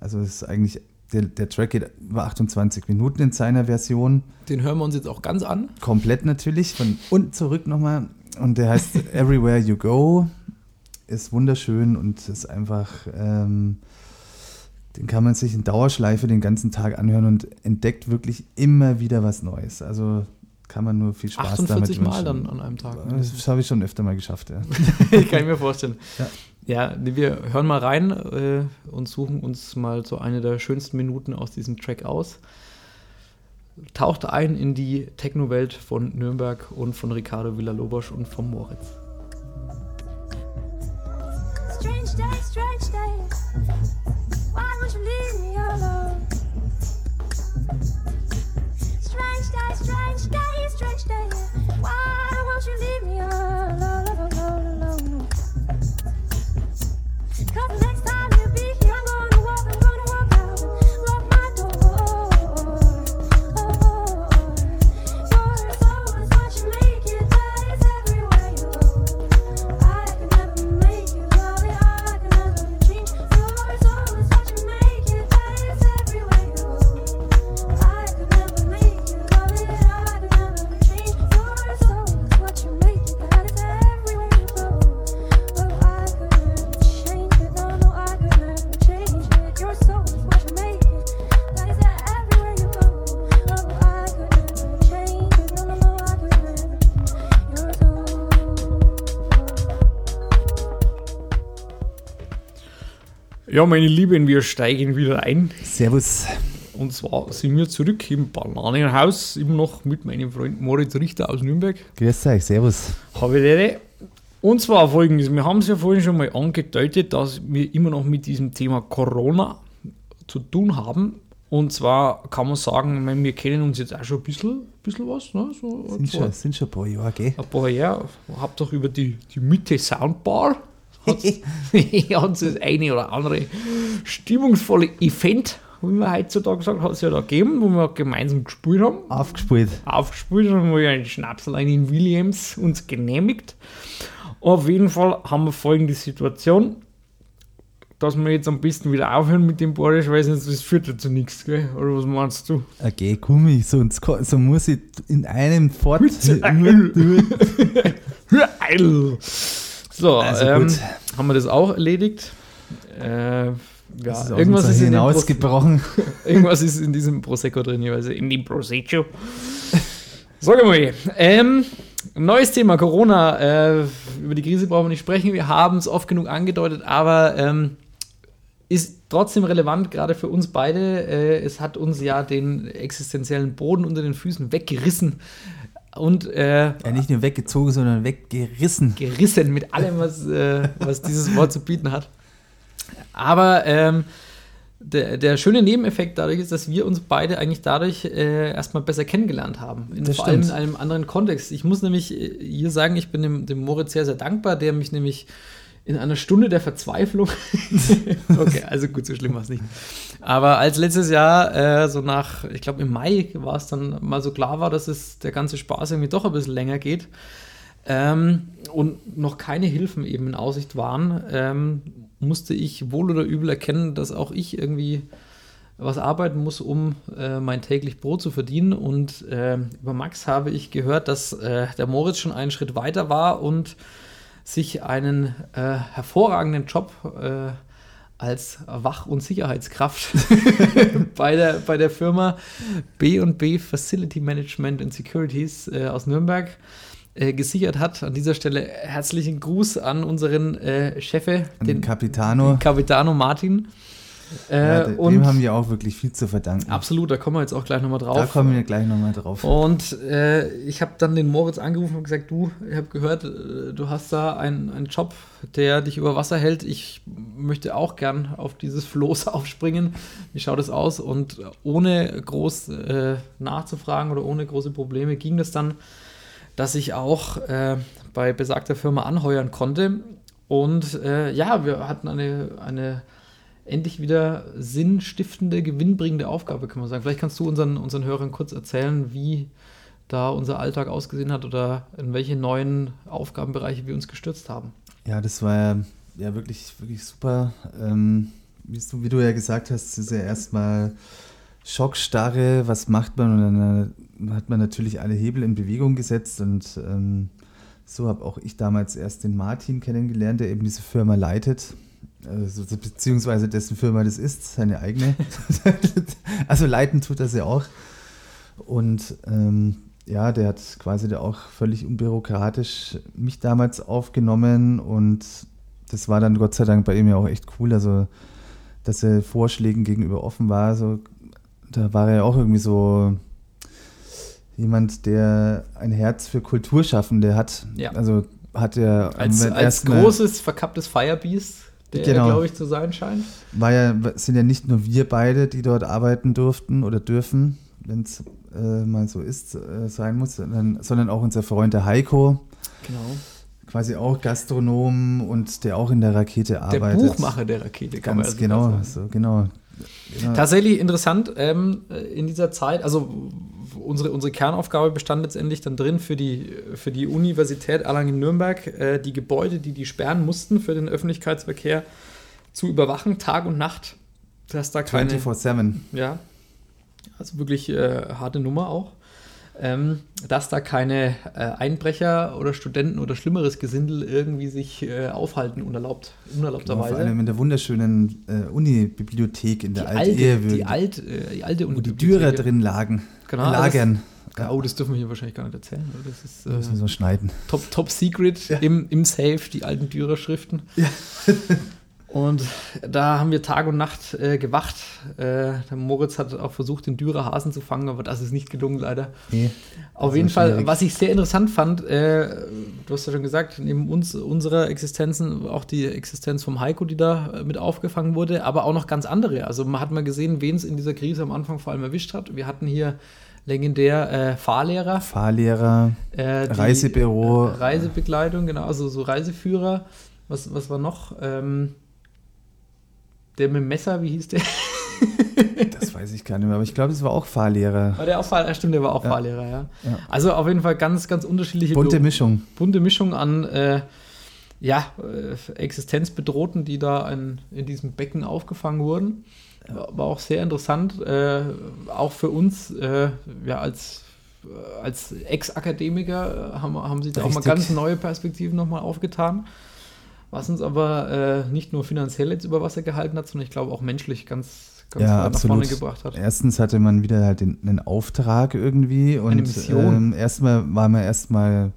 Speaker 2: Also es ist eigentlich, der, der Track geht über 28 Minuten in seiner Version.
Speaker 3: Den hören wir uns jetzt auch ganz an.
Speaker 2: Komplett natürlich, von unten zurück nochmal. Und der heißt Everywhere You Go. Ist wunderschön und ist einfach, ähm, den kann man sich in Dauerschleife den ganzen Tag anhören und entdeckt wirklich immer wieder was Neues. Also kann man nur viel Spaß
Speaker 3: 48
Speaker 2: damit
Speaker 3: Mal
Speaker 2: wünschen.
Speaker 3: dann an einem Tag.
Speaker 2: Das habe ich schon öfter mal geschafft, ja.
Speaker 3: Kann ich mir vorstellen.
Speaker 2: Ja.
Speaker 3: Ja, wir hören mal rein äh, und suchen uns mal so eine der schönsten Minuten aus diesem Track aus. Taucht ein in die Techno-Welt von Nürnberg und von Ricardo Villalobos und von Moritz.
Speaker 6: Strange day, strange day. Why won't you leave me alone? Strange day, strange day, strange day. Why won't you leave me alone, Come
Speaker 3: Ja, meine Lieben, wir steigen wieder ein.
Speaker 2: Servus.
Speaker 3: Und zwar sind wir zurück im Bananenhaus, immer noch mit meinem Freund Moritz Richter aus Nürnberg.
Speaker 2: Grüß euch, servus.
Speaker 3: Habe ich Und zwar folgendes: Wir haben es ja vorhin schon mal angedeutet, dass wir immer noch mit diesem Thema Corona zu tun haben. Und zwar kann man sagen, meine, wir kennen uns jetzt auch schon ein bisschen, bisschen was. Ne? So,
Speaker 2: Sind schon, sind schon ein paar Jahre, gell?
Speaker 3: ein paar Jahre. Habt doch über die, die Mitte Soundbar hat es das eine oder andere stimmungsvolle Event, wie man heutzutage sagt, hat es ja da gegeben, wo wir gemeinsam gespielt haben
Speaker 2: Aufgespielt.
Speaker 3: aufgespielt haben wir einen Schnapselein in Williams uns genehmigt. Auf jeden Fall haben wir folgende Situation, dass wir jetzt am besten wieder aufhören mit dem Borisch, weil sonst das führt ja zu nichts, gell? Oder was meinst du?
Speaker 2: Okay, Gummi, sonst ko- so muss ich in einem Fort.
Speaker 3: So,
Speaker 2: Also
Speaker 3: ähm,
Speaker 2: gut.
Speaker 3: haben wir das auch erledigt. Äh, ja,
Speaker 2: ist
Speaker 3: irgendwas, ist
Speaker 2: hinausgebrochen.
Speaker 3: irgendwas ist in diesem Prosecco drin, jeweils in dem Prosecco. Sag mal, ähm, neues Thema Corona. Äh, über die Krise brauchen wir nicht sprechen. Wir haben es oft genug angedeutet, aber ähm, ist trotzdem relevant, gerade für uns beide. Äh, es hat uns ja den existenziellen Boden unter den Füßen weggerissen und äh,
Speaker 2: Ja, nicht nur weggezogen, sondern weggerissen.
Speaker 3: gerissen mit allem, was, äh, was dieses Wort zu bieten hat. Aber ähm, der, der schöne Nebeneffekt dadurch ist, dass wir uns beide eigentlich dadurch äh, erstmal besser kennengelernt haben. In,
Speaker 2: Das
Speaker 3: vor allem in
Speaker 2: stimmt.
Speaker 3: einem anderen Kontext. Ich muss nämlich äh, hier sagen, ich bin dem, dem Moritz sehr, sehr dankbar, der mich nämlich in einer Stunde der Verzweiflung. okay, also gut, so schlimm war es nicht. Aber als letztes Jahr, äh, so nach, ich glaube im Mai war es dann mal so klar war, dass es der ganze Spaß irgendwie doch ein bisschen länger geht ähm, und noch keine Hilfen eben in Aussicht waren, ähm, musste ich wohl oder übel erkennen, dass auch ich irgendwie was arbeiten muss, um äh, mein täglich Brot zu verdienen. Und äh, über Max habe ich gehört, dass äh, der Moritz schon einen Schritt weiter war und sich einen äh, hervorragenden Job äh, als Wach- und Sicherheitskraft bei, der, bei der Firma B&B Facility Management and Securities äh, aus Nürnberg äh, gesichert hat. An dieser Stelle herzlichen Gruß an unseren äh, Chefe,
Speaker 2: An den Capitano.
Speaker 3: Capitano Martin. Äh,
Speaker 2: Ja,
Speaker 3: und
Speaker 2: dem haben wir auch wirklich viel zu verdanken.
Speaker 3: absolut, da kommen wir jetzt auch gleich nochmal drauf.
Speaker 2: Da kommen wir gleich nochmal drauf.
Speaker 3: Und äh, ich habe dann den Moritz angerufen und gesagt, du, ich habe gehört, äh, du hast da einen, einen Job, der dich über Wasser hält. Ich möchte auch gern auf dieses Floß aufspringen. Wie schaut es aus? Und ohne groß äh, nachzufragen oder ohne große Probleme ging das dann, dass ich auch äh, bei besagter Firma anheuern konnte. Und äh, ja, wir hatten eine, eine endlich wieder sinnstiftende, gewinnbringende Aufgabe, kann man sagen. Vielleicht kannst du unseren, unseren Hörern kurz erzählen, wie da unser Alltag ausgesehen hat oder in welche neuen Aufgabenbereiche wir uns gestürzt haben.
Speaker 2: Ja, das war ja, wirklich, wirklich super. Ähm, wie, du, wie du ja gesagt hast, ist ja erstmal Schockstarre, was macht man? Und dann äh, hat man natürlich alle Hebel in Bewegung gesetzt und ähm, so habe auch ich damals erst den Martin kennengelernt, der eben diese Firma leitet. Also, beziehungsweise dessen Firma das ist, seine eigene. also leiten tut das ja auch. Und ähm, ja, der hat quasi da auch völlig unbürokratisch mich damals aufgenommen und das war dann Gott sei Dank bei ihm ja auch echt cool, also dass er Vorschlägen gegenüber offen war. So, da war er ja auch irgendwie so jemand, der ein Herz für Kulturschaffende hat.
Speaker 3: Ja.
Speaker 2: Also hat er
Speaker 3: Als, als großes, verkapptes Firebeast, der
Speaker 2: Genau.
Speaker 3: glaube ich zu sein scheint.
Speaker 2: war ja, sind ja nicht nur wir beide, die dort arbeiten durften oder dürfen, wenn es äh, mal so ist, äh, sein muss, sondern, sondern auch unser Freund der Heiko,
Speaker 3: Genau.
Speaker 2: quasi auch Gastronom und der auch in der Rakete
Speaker 3: Der
Speaker 2: arbeitet.
Speaker 3: Buchmacher der Rakete, kann man
Speaker 2: Ganz
Speaker 3: also
Speaker 2: genau,
Speaker 3: sagen.
Speaker 2: so, genau. genau.
Speaker 3: Tatsächlich interessant ähm, in dieser Zeit, also unsere, unsere Kernaufgabe bestand letztendlich dann drin für die, für die Universität Erlangen-Nürnberg, äh, die Gebäude, die die sperren mussten für den Öffentlichkeitsverkehr, zu überwachen, Tag und Nacht, dass da keine,
Speaker 2: 24-7.
Speaker 3: ja, also wirklich äh, harte Nummer auch, ähm, dass da keine äh, Einbrecher oder Studenten oder schlimmeres Gesindel irgendwie sich äh, aufhalten unerlaubt,
Speaker 2: Genau, vor
Speaker 3: unerlaubterweise.
Speaker 2: allem in der wunderschönen äh, Uni-Bibliothek in
Speaker 3: die
Speaker 2: der
Speaker 3: alte,
Speaker 2: Altehe,
Speaker 3: die, alt, äh, die alte
Speaker 2: wo die. Dürer drin lagen.
Speaker 3: Genau,
Speaker 2: Lagern.
Speaker 3: Ja, oh, das dürfen wir hier wahrscheinlich gar nicht erzählen. Das ist
Speaker 2: Das müssen
Speaker 3: äh,
Speaker 2: wir schneiden.
Speaker 3: top, top Secret im, im Safe, die alten Dürer-Schriften. Und da haben wir Tag und Nacht äh, gewacht. Äh, der Moritz hat auch versucht, den Dürer-Hasen zu fangen, aber das ist nicht gelungen, leider.
Speaker 2: Nee.
Speaker 3: Auf jeden Fall,
Speaker 2: schwierig.
Speaker 3: was ich sehr interessant fand, äh, du hast ja schon gesagt, neben uns, unserer Existenzen, auch die Existenz vom Heiko, die da äh, mit aufgefangen wurde, aber auch noch ganz andere. Also man hat mal gesehen, wen es in dieser Krise am Anfang vor allem erwischt hat. Wir hatten hier legendär äh, Fahrlehrer,
Speaker 2: Fahrlehrer,
Speaker 3: äh,
Speaker 2: Reisebüro.
Speaker 3: äh, Reisebegleitung, genau, also so Reiseführer. Was, was war noch? Ähm, der mit dem Messer, wie hieß der?
Speaker 2: das weiß ich gar nicht mehr, aber ich glaube, es war auch Fahrlehrer.
Speaker 3: War der auch Fahrlehrer? Stimmt, der war auch
Speaker 2: Ja.
Speaker 3: Fahrlehrer, ja.
Speaker 2: Ja.
Speaker 3: Also auf jeden Fall ganz, ganz unterschiedliche
Speaker 2: Bunte Mischung.
Speaker 3: bunte Mischung an äh, ja, äh, Existenzbedrohten, die da in, in diesem Becken aufgefangen wurden. War war auch sehr interessant, äh, auch für uns äh, ja, als, äh, als Ex-Akademiker äh, haben, haben sich da auch mal
Speaker 2: Richtig.
Speaker 3: ganz neue Perspektiven nochmal aufgetan. Was uns aber äh, nicht nur finanziell jetzt über Wasser gehalten hat, sondern ich glaube auch menschlich ganz, ganz
Speaker 2: Ja,
Speaker 3: nach vorne gebracht hat.
Speaker 2: Erstens hatte man wieder halt den, einen Auftrag irgendwie und
Speaker 3: Eine Mission.
Speaker 2: Ähm, erstmal war man erstmal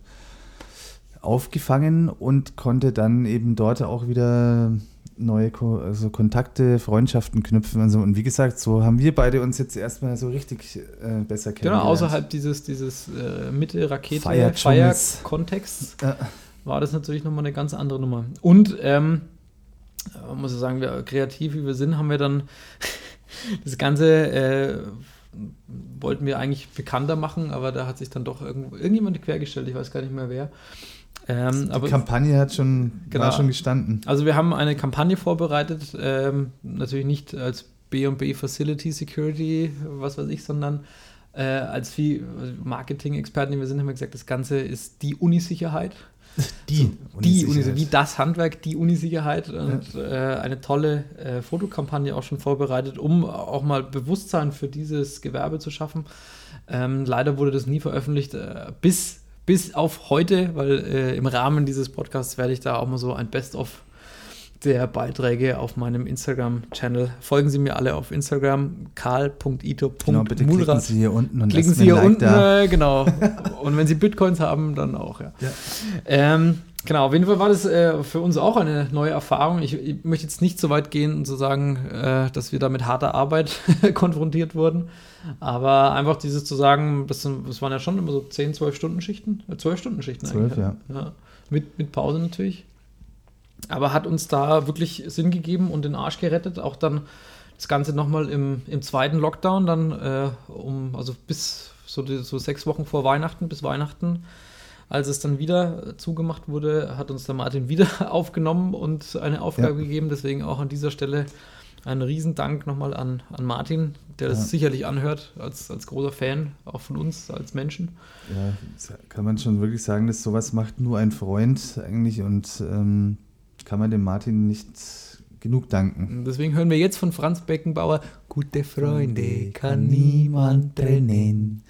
Speaker 2: aufgefangen und konnte dann eben dort auch wieder neue Ko also Kontakte, Freundschaften knüpfen und so. Und wie gesagt, so haben wir beide uns jetzt erstmal so richtig äh, besser
Speaker 3: Genau,
Speaker 2: kennengelernt.
Speaker 3: außerhalb dieses, dieses äh, Mitte-Rakete,
Speaker 2: Feierdschungels.
Speaker 3: Feier-Kontexts
Speaker 2: Ja.
Speaker 3: War das natürlich nochmal eine ganz andere Nummer. Und, ähm, äh, muss ich sagen, wir, kreativ wie wir sind, haben wir dann das Ganze, äh, wollten wir eigentlich bekannter machen, aber da hat sich dann doch irgend, irgendjemand quergestellt, ich weiß gar nicht mehr wer. Ähm,
Speaker 2: Die Kampagne hat schon,
Speaker 3: Genau.
Speaker 2: war schon gestanden.
Speaker 3: also wir haben eine Kampagne vorbereitet, ähm, natürlich nicht als B&B Facility Security, was weiß ich, sondern äh, als viel Marketing-Experten, die wir sind, haben wir gesagt, das Ganze ist die Unisicherheit.
Speaker 2: Die,
Speaker 3: Die
Speaker 2: Unisicherheit.
Speaker 3: Unisicherheit, wie das Handwerk, die Unisicherheit und äh, eine tolle äh, Fotokampagne auch schon vorbereitet, um auch mal Bewusstsein für dieses Gewerbe zu schaffen. Ähm, leider wurde das nie veröffentlicht, äh, bis, bis auf heute, weil äh, im Rahmen dieses Podcasts werde ich da auch mal so ein Best-of der Beiträge auf meinem Instagram-Channel. Folgen Sie mir alle auf Instagram, karl.ito.mulrat.
Speaker 2: Genau, bitte klicken Sie hier unten und
Speaker 3: Klicken
Speaker 2: lassen
Speaker 3: Sie hier
Speaker 2: Like
Speaker 3: unten,
Speaker 2: da.
Speaker 3: äh, genau. Und wenn Sie Bitcoins haben, dann auch, ja.
Speaker 2: Ja.
Speaker 3: Ähm, genau, auf jeden Fall war das äh, für uns auch eine neue Erfahrung. Ich, ich möchte jetzt nicht so weit gehen und zu sagen, äh, dass wir da mit harter Arbeit konfrontiert wurden. Aber einfach dieses zu sagen, das, sind, das waren ja schon immer so 10, 12 Stunden Schichten. Äh, 12 Stunden Schichten
Speaker 2: 12,
Speaker 3: eigentlich. ja. Mit, mit Pause natürlich. Aber hat uns da wirklich Sinn gegeben und den Arsch gerettet. Auch dann das Ganze nochmal im, im zweiten Lockdown, dann äh, um, also bis so, so sechs Wochen vor Weihnachten, bis Weihnachten, als es dann wieder zugemacht wurde, hat uns der Martin wieder aufgenommen und eine Aufgabe
Speaker 2: Ja.
Speaker 3: gegeben. Deswegen auch an dieser Stelle Ein Riesendank nochmal an, an Martin, der das
Speaker 2: Ja.
Speaker 3: sicherlich anhört, als, als großer Fan, auch von uns als Menschen.
Speaker 2: Ja, kann man schon wirklich sagen, dass sowas macht nur ein Freund eigentlich und ähm, kann man dem Martin nicht genug danken.
Speaker 3: Deswegen hören wir jetzt von Franz Beckenbauer, gute Freunde kann niemand trennen.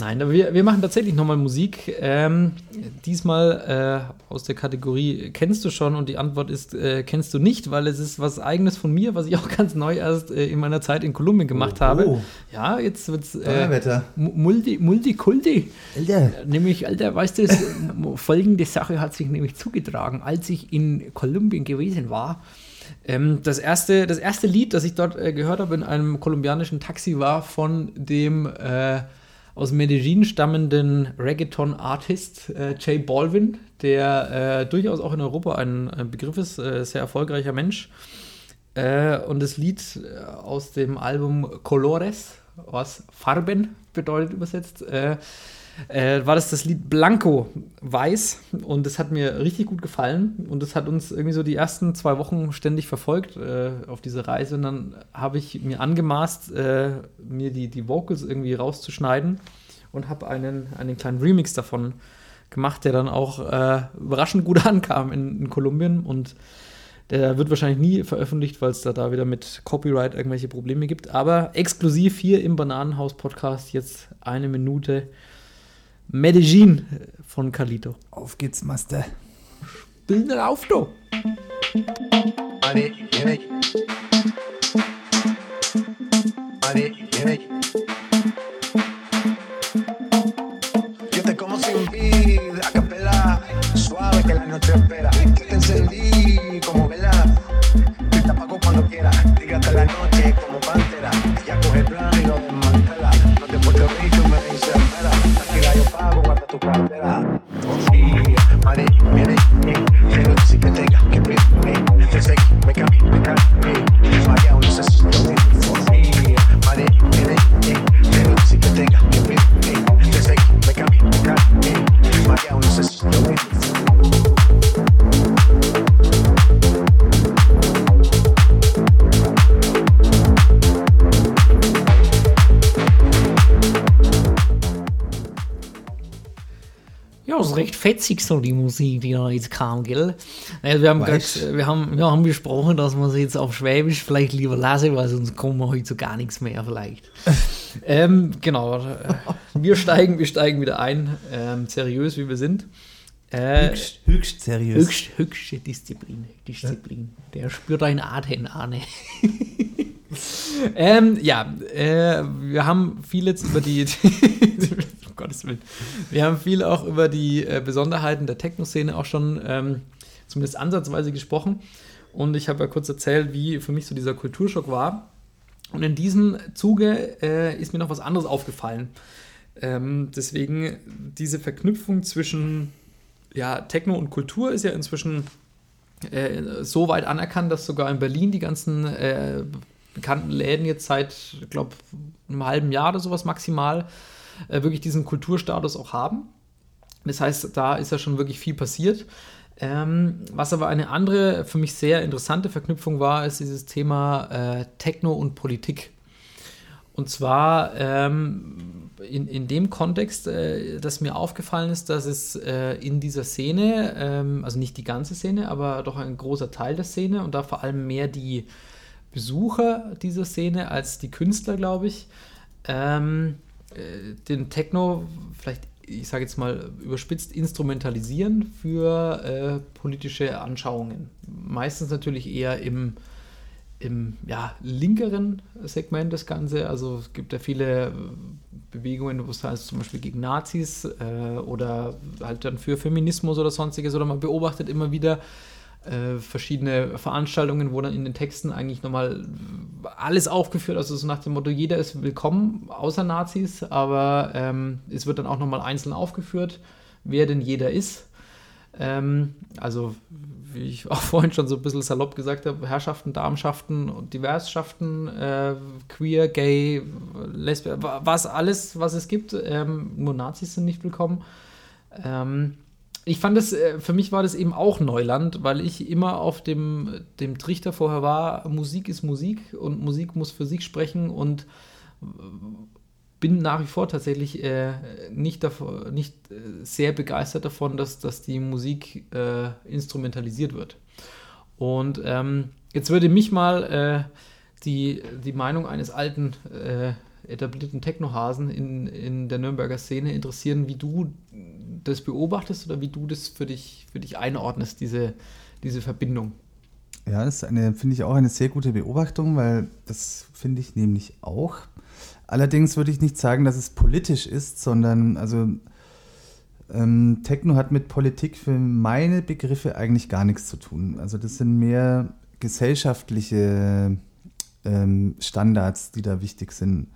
Speaker 3: Nein, aber wir, wir machen tatsächlich nochmal Musik. Ähm, diesmal äh, aus der Kategorie Kennst du schon? Und die Antwort ist äh, Kennst du nicht, weil es ist was Eigenes von mir, was ich auch ganz neu erst äh, in meiner Zeit in Kolumbien gemacht
Speaker 2: Oh,
Speaker 3: habe.
Speaker 2: oh.
Speaker 3: Ja, jetzt wird's äh, Multi, Multikulti.
Speaker 2: Alter.
Speaker 3: Nämlich, Alter, weißt du, folgende Sache hat sich nämlich zugetragen, als ich in Kolumbien gewesen war. Ähm, das, erste, das erste Lied, das ich dort äh, gehört habe in einem kolumbianischen Taxi, war von dem äh, aus Medellin stammenden Reggaeton-Artist äh, J Balvin, der äh, durchaus auch in Europa ein, ein Begriff ist, äh, sehr erfolgreicher Mensch. Äh, und das Lied äh, aus dem Album Colores, was Farben bedeutet übersetzt, äh, war das das Lied Blanco, Weiß. Und das hat mir richtig gut gefallen. Und das hat uns irgendwie so die ersten zwei Wochen ständig verfolgt äh, auf dieser Reise. Und dann habe ich mir angemaßt, äh, mir die, die Vocals irgendwie rauszuschneiden und habe einen, einen kleinen Remix davon gemacht, der dann auch äh, überraschend gut ankam in, in Kolumbien. Und der wird wahrscheinlich nie veröffentlicht, weil es da, da wieder mit Copyright irgendwelche Probleme gibt. Aber exklusiv hier im Bananenhaus-Podcast jetzt eine Minute Medellin von Calito.
Speaker 2: Auf geht's, Master.
Speaker 3: Bilden auf, du!
Speaker 7: Money. Money, money. Yo te como sin vida, a capela, suave que la noche espera. Yo te encendí
Speaker 3: so die Musik, die da jetzt kam, gell? Also wir, haben grad, wir, haben, wir haben besprochen, dass wir sie jetzt auf Schwäbisch vielleicht lieber lassen, weil sonst kommen wir heute zu gar nichts mehr vielleicht. ähm, genau, äh, wir steigen, wir steigen wieder ein, ähm, seriös wie wir sind. Äh,
Speaker 2: Höchst, höchst seriös.
Speaker 3: Höchst, höchste Disziplin. Disziplin. Der spürt einen Atem, Arne. ähm, ja, äh, wir haben viel jetzt über die. Gottes Willen. Wir haben viel auch über die äh, Besonderheiten der Techno-Szene auch schon ähm, zumindest ansatzweise gesprochen. Und ich habe ja kurz erzählt, wie für mich so dieser Kulturschock war. Und in diesem Zuge äh, ist mir noch was anderes aufgefallen. Ähm, deswegen diese Verknüpfung zwischen ja, Techno und Kultur ist ja inzwischen äh, so weit anerkannt, dass sogar in Berlin die ganzen äh, bekannten Läden jetzt seit, ich glaube, einem halben Jahr oder sowas maximal äh, wirklich diesen Kulturstatus auch haben. Das heißt, da ist ja schon wirklich viel passiert. Ähm, was aber eine andere, für mich sehr interessante Verknüpfung war, ist dieses Thema äh, Techno und Politik. Und zwar ähm, in, in dem Kontext, äh, dass mir aufgefallen ist, dass es äh, in dieser Szene, ähm, also nicht die ganze Szene, aber doch ein großer Teil der Szene und da vor allem mehr die Besucher dieser Szene als die Künstler, glaube ich, ähm, äh, den Techno vielleicht, ich sage jetzt mal überspitzt, instrumentalisieren für äh, politische Anschauungen. Meistens natürlich eher im im ja, linkeren Segment das Ganze. Also es gibt ja viele äh, Bewegungen, wo es heißt zum Beispiel gegen Nazis äh, oder halt dann für Feminismus oder sonstiges. Oder man beobachtet immer wieder äh, verschiedene Veranstaltungen, wo dann in den Texten eigentlich nochmal alles aufgeführt, also so nach dem Motto, jeder ist willkommen, außer Nazis, aber ähm, es wird dann auch nochmal einzeln aufgeführt, wer denn jeder ist. Ähm, also, wie ich auch vorhin schon so ein bisschen salopp gesagt habe, Herrschaften, Damenschaften und Diversschaften, äh, queer, gay, lesbisch, was alles, was es gibt. Ähm, nur Nazis sind nicht willkommen. Ähm, ich fand es, äh, für mich war das eben auch Neuland, weil ich immer auf dem, dem Trichter vorher war, Musik ist Musik und Musik muss für sich sprechen und äh, bin nach wie vor tatsächlich äh, nicht, davon, nicht äh, sehr begeistert davon, dass, dass die Musik äh, instrumentalisiert wird. Und ähm, jetzt würde mich mal äh, die, die Meinung eines alten, etablierten Technohasen in, in der Nürnberger Szene interessieren, wie du das beobachtest oder wie du das für dich, für dich einordnest, diese, diese Verbindung.
Speaker 2: Ja, das finde ich auch eine sehr gute Beobachtung, weil das finde ich nämlich auch. Allerdings würde ich nicht sagen, dass es politisch ist, sondern also ähm, Techno hat mit Politik für meine Begriffe eigentlich gar nichts zu tun. Also das sind mehr gesellschaftliche ähm, Standards, die da wichtig sind.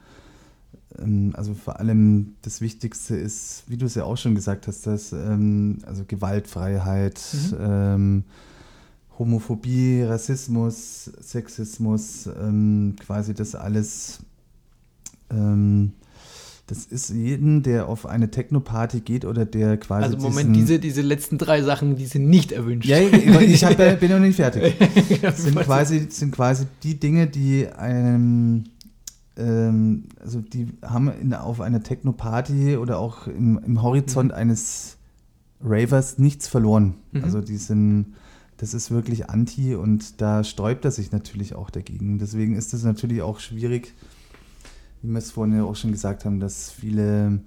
Speaker 2: Ähm, also vor allem das Wichtigste ist, wie du es ja auch schon gesagt hast, dass ähm, also Gewaltfreiheit, ähm, Homophobie, Rassismus, Sexismus, ähm, quasi das alles. Ähm, das ist jeden, der auf eine Techno-Party geht oder der quasi.
Speaker 3: Also Moment, diese, diese letzten drei Sachen, die sind nicht erwünscht.
Speaker 2: Ja, ich, hab, ja- bin noch nicht fertig. Sind quasi, sind quasi die Dinge, die einem, ähm, also die haben in, auf einer Techno-Party oder auch im, im Horizont eines Ravers nichts verloren.
Speaker 3: Mhm.
Speaker 2: Also die sind, das ist wirklich anti und da sträubt er sich natürlich auch dagegen. Deswegen ist es natürlich auch schwierig, wie wir es vorhin ja auch schon gesagt haben, dass viele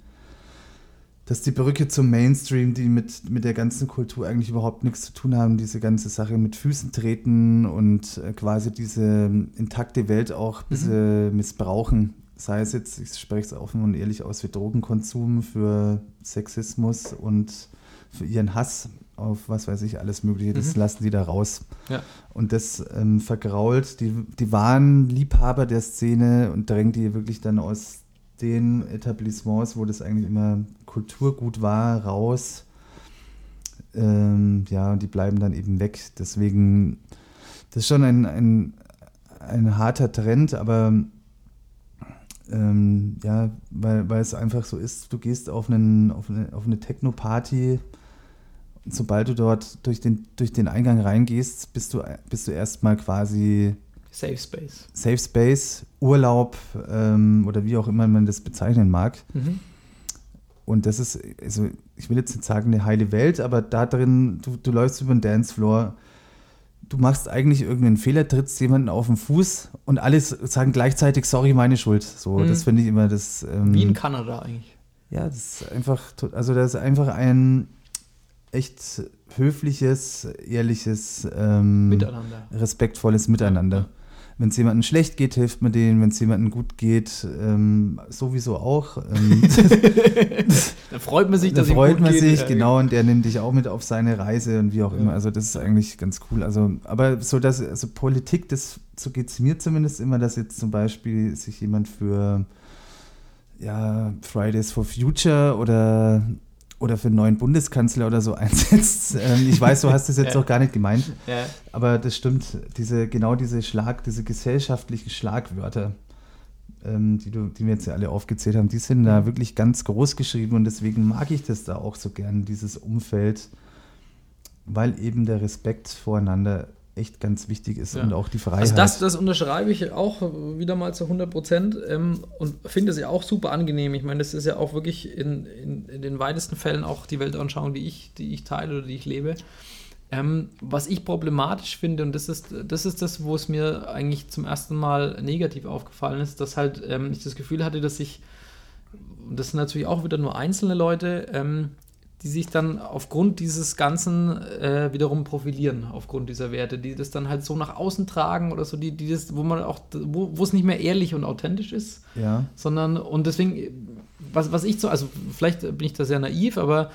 Speaker 2: dass die Brücke zum Mainstream, die mit, mit der ganzen Kultur eigentlich überhaupt nichts zu tun haben, diese ganze Sache mit Füßen treten und äh, quasi diese ähm, intakte Welt auch ein bisschen missbrauchen. Sei es jetzt, ich spreche es offen und ehrlich aus, für Drogenkonsum, für Sexismus und für ihren Hass auf was weiß ich, alles Mögliche. Das lassen die da raus.
Speaker 3: Ja.
Speaker 2: Und das ähm, vergrault die, die wahren Liebhaber der Szene und drängt die wirklich dann aus den Etablissements, wo das eigentlich immer Kulturgut war, raus. Ähm, ja, und die bleiben dann eben weg. Deswegen, das ist schon ein, ein, ein harter Trend, aber ähm, ja, weil, weil es einfach so ist, du gehst auf, einen, auf eine, auf eine Techno-Party und sobald du dort durch den, durch den Eingang reingehst, bist du, bist du erstmal quasi
Speaker 3: Safe Space.
Speaker 2: Safe Space, Urlaub ähm, oder wie auch immer man das bezeichnen mag.
Speaker 3: Mhm.
Speaker 2: Und das ist, also ich will jetzt nicht sagen eine heile Welt, aber da drin, du, du läufst über den Dancefloor, du machst eigentlich irgendeinen Fehler, trittst jemanden auf den Fuß und alle sagen gleichzeitig, sorry, meine Schuld. So,
Speaker 3: Mhm.
Speaker 2: das finde ich immer das. Ähm,
Speaker 3: Wie in Kanada eigentlich.
Speaker 2: ja, das ist einfach, also das ist einfach ein echt höfliches, ehrliches, ähm,
Speaker 3: Miteinander.
Speaker 2: respektvolles Miteinander. Wenn es jemandem schlecht geht, hilft man denen. Wenn es jemandem gut geht, ähm, sowieso auch. Ähm,
Speaker 3: Da freut man sich,
Speaker 2: da
Speaker 3: dass ihm
Speaker 2: freut
Speaker 3: gut
Speaker 2: man
Speaker 3: geht.
Speaker 2: sich,
Speaker 3: Ja,
Speaker 2: genau, und der nimmt dich auch mit auf seine Reise und wie auch
Speaker 3: Ja.
Speaker 2: immer. Also das ist eigentlich ganz cool. Also, aber so dass, also Politik, das, so geht es mir zumindest immer, dass jetzt zum Beispiel sich jemand für ja, Fridays for Future oder, oder für einen neuen Bundeskanzler oder so einsetzt. Ähm, ich weiß, du hast das jetzt
Speaker 3: Ja.
Speaker 2: auch gar nicht gemeint.
Speaker 3: Ja.
Speaker 2: Aber das stimmt, diese, genau diese Schlag, diese gesellschaftlichen Schlagwörter, ähm, die, du, die wir jetzt ja alle aufgezählt haben, die sind da wirklich ganz groß geschrieben und deswegen mag ich das da auch so gern, dieses Umfeld, weil eben der Respekt voreinander echt ganz wichtig ist
Speaker 3: Ja.
Speaker 2: und auch die Freiheit.
Speaker 3: Also das, das unterschreibe ich auch wieder mal zu 100 Prozent ähm, und finde es ja auch super angenehm. Ich meine, das ist ja auch wirklich in, in, in den weitesten Fällen auch die Weltanschauung, die ich, die ich teile oder die ich lebe. Ähm, was ich problematisch finde, und das ist, das ist das, wo es mir eigentlich zum ersten Mal negativ aufgefallen ist, dass halt ähm, ich das Gefühl hatte, dass ich, und das sind natürlich auch wieder nur einzelne Leute, ähm, die sich dann aufgrund dieses Ganzen äh, wiederum profilieren, aufgrund dieser Werte, die das dann halt so nach außen tragen oder so, die, die das, wo man auch, wo, es nicht mehr ehrlich und authentisch ist,
Speaker 2: ja.
Speaker 3: sondern, und deswegen, was, was ich so, also vielleicht bin ich da sehr naiv, aber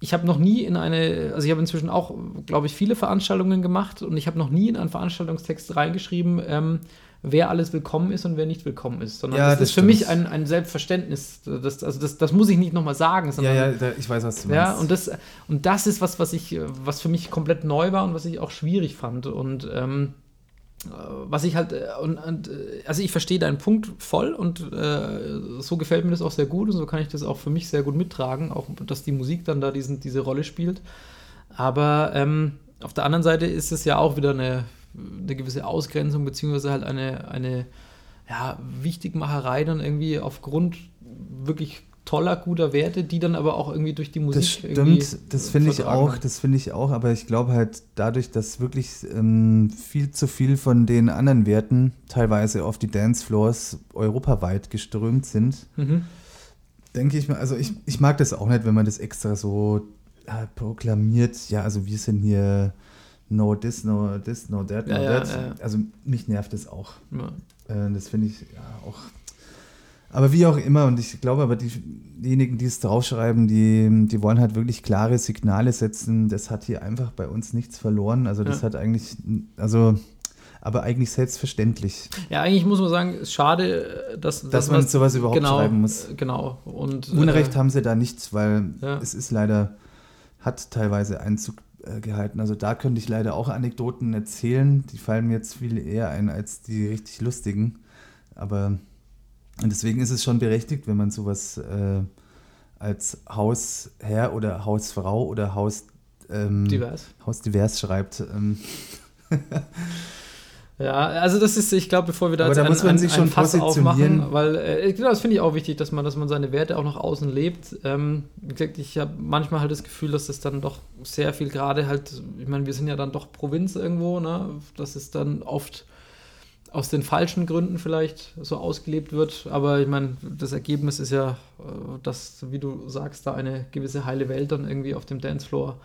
Speaker 3: ich habe noch nie in eine, also ich habe inzwischen auch, glaube ich, viele Veranstaltungen gemacht und ich habe noch nie in einen Veranstaltungstext reingeschrieben, ähm, wer alles willkommen ist und wer nicht willkommen ist, sondern
Speaker 2: Ja,
Speaker 3: das,
Speaker 2: das
Speaker 3: ist für mich ein, ein Selbstverständnis. Das, also das, das muss ich nicht nochmal sagen,
Speaker 2: Ja,
Speaker 3: sondern
Speaker 2: ja, da, ich weiß, was du meinst.
Speaker 3: ja, und das, und das ist was, was ich, was für mich komplett neu war und was ich auch schwierig fand. Und ähm, was ich halt, äh, und, und, äh, also ich verstehe deinen Punkt voll und äh, so gefällt mir das auch sehr gut und so kann ich das auch für mich sehr gut mittragen, auch dass die Musik dann da diesen, diese Rolle spielt. Aber ähm, auf der anderen Seite ist es ja auch wieder eine, eine gewisse Ausgrenzung, beziehungsweise halt eine, eine ja, Wichtigmacherei dann irgendwie aufgrund wirklich toller, guter Werte, die dann aber auch irgendwie durch die Musik
Speaker 2: Das stimmt, das finde ich auch,
Speaker 3: werden.
Speaker 2: das finde ich auch, aber ich glaube halt dadurch, dass wirklich ähm, viel zu viel von den anderen Werten teilweise auf die Dancefloors europaweit geströmt sind,
Speaker 3: Mhm.
Speaker 2: denke ich mal, also ich, ich mag das auch nicht, wenn man das extra so äh, proklamiert, ja, also wir sind hier no this, no this, no that, no
Speaker 3: Ja,
Speaker 2: that.
Speaker 3: ja.
Speaker 2: Also mich nervt das auch. Äh, das finde ich auch. Aber wie auch immer, und ich glaube aber, die, diejenigen, die es draufschreiben, die, die wollen halt wirklich klare Signale setzen. Das hat hier einfach bei uns nichts verloren. Also das hat eigentlich, also, aber eigentlich selbstverständlich.
Speaker 3: Ja, eigentlich muss man sagen, ist schade, dass,
Speaker 2: Dass man sowas überhaupt
Speaker 3: genau,
Speaker 2: schreiben muss.
Speaker 3: Genau. Und,
Speaker 2: Unrecht
Speaker 3: äh,
Speaker 2: haben sie da nichts, weil
Speaker 3: Ja.
Speaker 2: es ist leider, hat teilweise Einzug äh, gehalten. Also da könnte ich leider auch Anekdoten erzählen. Die fallen mir jetzt viel eher ein als die richtig lustigen. Aber und deswegen ist es schon berechtigt, wenn man sowas äh, als Hausherr oder Hausfrau oder Haus, ähm,
Speaker 3: divers.
Speaker 2: Hausdivers schreibt. Ähm,
Speaker 3: Ja, also das ist, ich glaube, bevor wir da
Speaker 2: Aber
Speaker 3: jetzt
Speaker 2: da
Speaker 3: ein,
Speaker 2: muss man
Speaker 3: ein,
Speaker 2: sich schon
Speaker 3: Fass aufmachen, weil äh, genau, das finde ich auch wichtig, dass man, dass man seine Werte auch nach außen lebt. Ähm, wie gesagt, ich habe manchmal halt das Gefühl, dass das dann doch sehr viel gerade halt, ich meine, wir sind ja dann doch Provinz irgendwo, ne, dass es dann oft aus den falschen Gründen vielleicht so ausgelebt wird. Aber ich meine, das Ergebnis ist ja, äh, dass, wie du sagst, da eine gewisse heile Welt dann irgendwie auf dem Dancefloor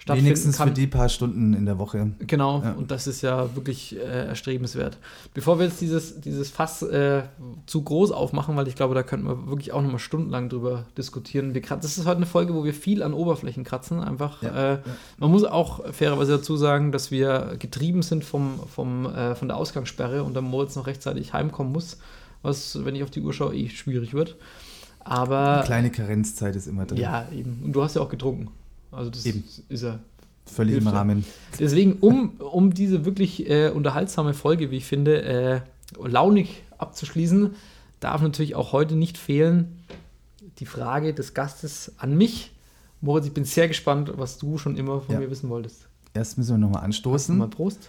Speaker 3: stattfinden
Speaker 2: wenigstens
Speaker 3: kann.
Speaker 2: für die paar Stunden in der Woche.
Speaker 3: Genau,
Speaker 2: Ja.
Speaker 3: und das ist ja wirklich äh, erstrebenswert. Bevor wir jetzt dieses, dieses Fass äh, zu groß aufmachen, weil ich glaube, da könnten wir wirklich auch nochmal stundenlang drüber diskutieren. Wir das ist heute eine Folge, wo wir viel an Oberflächen kratzen. Einfach,
Speaker 2: Ja,
Speaker 3: äh, man muss auch fairerweise dazu sagen, dass wir getrieben sind vom, vom, äh, von der Ausgangssperre und dann Moritz noch rechtzeitig heimkommen muss, was, wenn ich auf die Uhr schaue, eh schwierig wird. Aber
Speaker 2: Eine kleine Karenzzeit ist immer drin.
Speaker 3: ja, eben. Und du hast ja auch getrunken. Also das
Speaker 2: Eben.
Speaker 3: ist ja
Speaker 2: Völlig im. Rahmen.
Speaker 3: Deswegen, um, um diese wirklich äh, unterhaltsame Folge, wie ich finde, äh, launig abzuschließen, darf natürlich auch heute nicht fehlen die Frage des Gastes an mich. Moritz, ich bin sehr gespannt, was du schon immer von
Speaker 2: Ja.
Speaker 3: mir wissen wolltest.
Speaker 2: Erst müssen wir nochmal anstoßen.
Speaker 3: Mal Prost.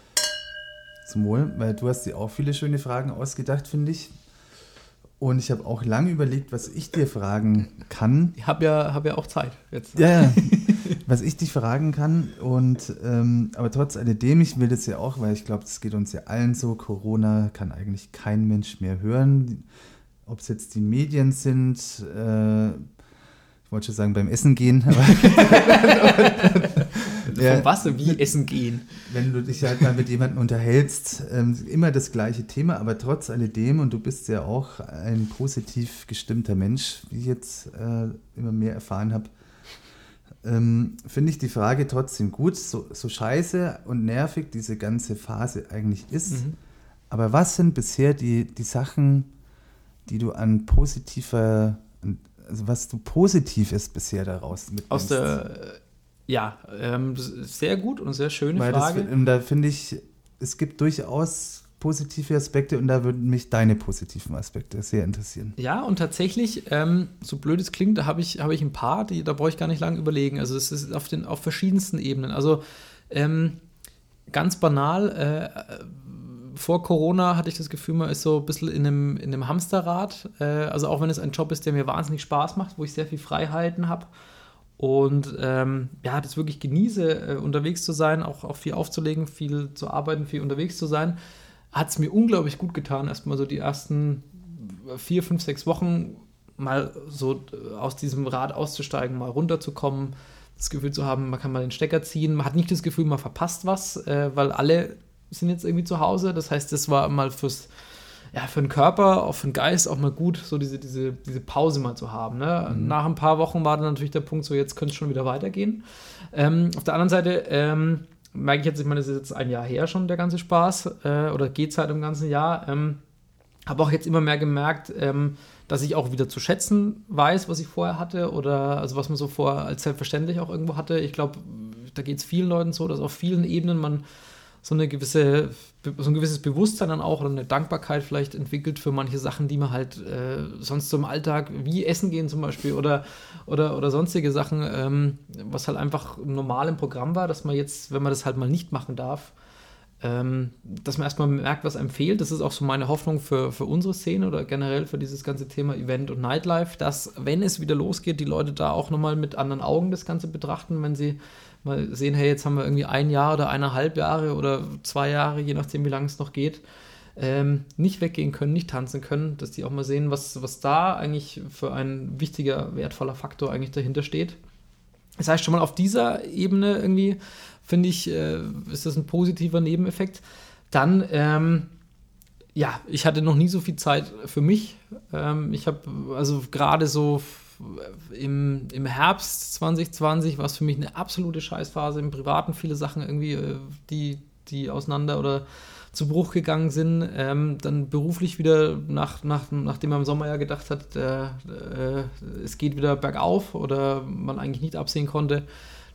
Speaker 2: Zum Wohl, weil du hast dir auch viele schöne Fragen ausgedacht, finde ich. Und ich habe auch lange überlegt, was ich dir fragen kann.
Speaker 3: Ich habe ja, hab ja auch Zeit jetzt.
Speaker 2: Ja, ja. was ich dich fragen kann. Und ähm, aber trotz alledem, ich will das ja auch, weil ich glaube, das geht uns ja allen so. Corona kann eigentlich kein Mensch mehr hören. Ob es jetzt die Medien sind, äh, ich wollte schon sagen beim Essen gehen, aber Ja.
Speaker 3: Vom Wasser wie essen gehen.
Speaker 2: wenn du dich halt mal mit jemandem unterhältst, ähm, immer das gleiche Thema, aber trotz alledem, und du bist ja auch ein positiv gestimmter Mensch, wie ich jetzt äh, immer mehr erfahren habe, ähm, finde ich die Frage trotzdem gut, so, so scheiße und nervig diese ganze Phase eigentlich ist.
Speaker 3: Mhm.
Speaker 2: Aber was sind bisher die, die Sachen, die du an positiver, also was du Positives bisher daraus mitnimmst?
Speaker 3: Aus der, ja, ähm, das ist sehr gut und sehr schöne
Speaker 2: Weil das,
Speaker 3: Frage.
Speaker 2: und da finde ich, es gibt durchaus positive Aspekte und da würden mich deine positiven Aspekte sehr interessieren.
Speaker 3: Ja, und tatsächlich, ähm, so blöd es klingt, da habe ich, habe ich ein paar, die, da brauche ich gar nicht lange überlegen. Also es ist auf, den, auf verschiedensten Ebenen. Also ähm, ganz banal, äh, vor Corona hatte ich das Gefühl, man ist so ein bisschen in einem, in einem Hamsterrad. Äh, also auch wenn es ein Job ist, der mir wahnsinnig Spaß macht, wo ich sehr viel Freiheiten habe. Und ähm, ja, das wirklich genieße, äh, unterwegs zu sein, auch, auch viel aufzulegen, viel zu arbeiten, viel unterwegs zu sein, hat es mir unglaublich gut getan, erstmal so die ersten vier, fünf, sechs Wochen mal so äh, aus diesem Rad auszusteigen, mal runterzukommen, das Gefühl zu haben, man kann mal den Stecker ziehen, man hat nicht das Gefühl, man verpasst was, äh, weil alle sind jetzt irgendwie zu Hause. Das heißt, das war mal fürs, ja, für den Körper, auch für den Geist auch mal gut, so diese, diese, diese Pause mal zu haben. Ne? Nach ein paar Wochen war dann natürlich der Punkt, so jetzt könnte es schon wieder weitergehen. Ähm, auf der anderen Seite ähm, merke ich jetzt, ich meine, das ist jetzt ein Jahr her schon, der ganze Spaß, äh, oder geht halt im ganzen Jahr. Ähm, habe auch jetzt immer mehr gemerkt, ähm, dass ich auch wieder zu schätzen weiß, was ich vorher hatte oder also was man so vorher als selbstverständlich auch irgendwo hatte. Ich glaube, da geht es vielen Leuten so, dass auf vielen Ebenen man so eine gewisse, so ein gewisses Bewusstsein dann auch oder eine Dankbarkeit vielleicht entwickelt für manche Sachen, die man halt äh, sonst so im Alltag, wie Essen gehen zum Beispiel oder, oder, oder sonstige Sachen, ähm, was halt einfach normal im Programm war, dass man jetzt, wenn man das halt mal nicht machen darf, ähm, dass man erstmal merkt, was einem fehlt. Das ist auch so meine Hoffnung für, für unsere Szene oder generell für dieses ganze Thema Event und Nightlife, dass, wenn es wieder losgeht, die Leute da auch nochmal mit anderen Augen das Ganze betrachten, wenn sie mal sehen, hey, jetzt haben wir irgendwie ein Jahr oder eineinhalb Jahre oder zwei Jahre, je nachdem, wie lange es noch geht, ähm, nicht weggehen können, nicht tanzen können, dass die auch mal sehen, was, was da eigentlich für ein wichtiger, wertvoller Faktor eigentlich dahinter steht. Das heißt, schon mal auf dieser Ebene irgendwie, finde ich, äh, ist das ein positiver Nebeneffekt. Dann, ähm, ja, ich hatte noch nie so viel Zeit für mich. Ähm, ich habe, also gerade so im, im Herbst 2020 war es für mich eine absolute Scheißphase im Privaten, viele Sachen irgendwie, äh, die, die auseinander oder zu Bruch gegangen sind. Ähm, dann beruflich wieder, nach, nach, nachdem man im Sommer ja gedacht hat, äh, äh, es geht wieder bergauf oder man eigentlich nicht absehen konnte,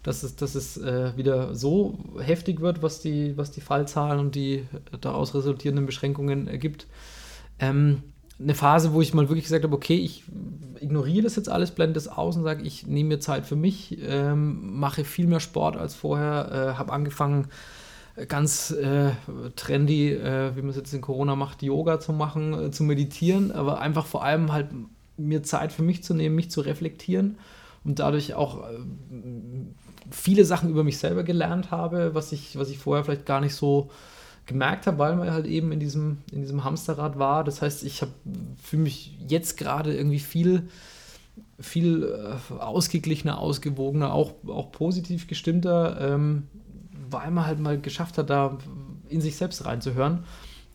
Speaker 3: dass es, dass es äh, wieder so heftig wird, was die, was die Fallzahlen und die daraus resultierenden Beschränkungen ergibt. Ähm, eine Phase, wo ich mal wirklich gesagt habe, okay, ich ignoriere das jetzt alles, blende das aus und sage, ich nehme mir Zeit für mich, ähm, mache viel mehr Sport als vorher, äh, habe angefangen, ganz äh, trendy, äh, wie man es jetzt in Corona macht, Yoga zu machen, äh, zu meditieren, aber einfach vor allem halt mir Zeit für mich zu nehmen, mich zu reflektieren und dadurch auch äh, viele Sachen über mich selber gelernt habe, was ich, was ich vorher vielleicht gar nicht so gemerkt habe, weil man halt eben in diesem, in diesem Hamsterrad war. Das heißt, ich für mich jetzt gerade irgendwie viel, viel äh, ausgeglichener, ausgewogener, auch, auch positiv gestimmter, ähm, weil man halt mal geschafft hat, da in sich selbst reinzuhören.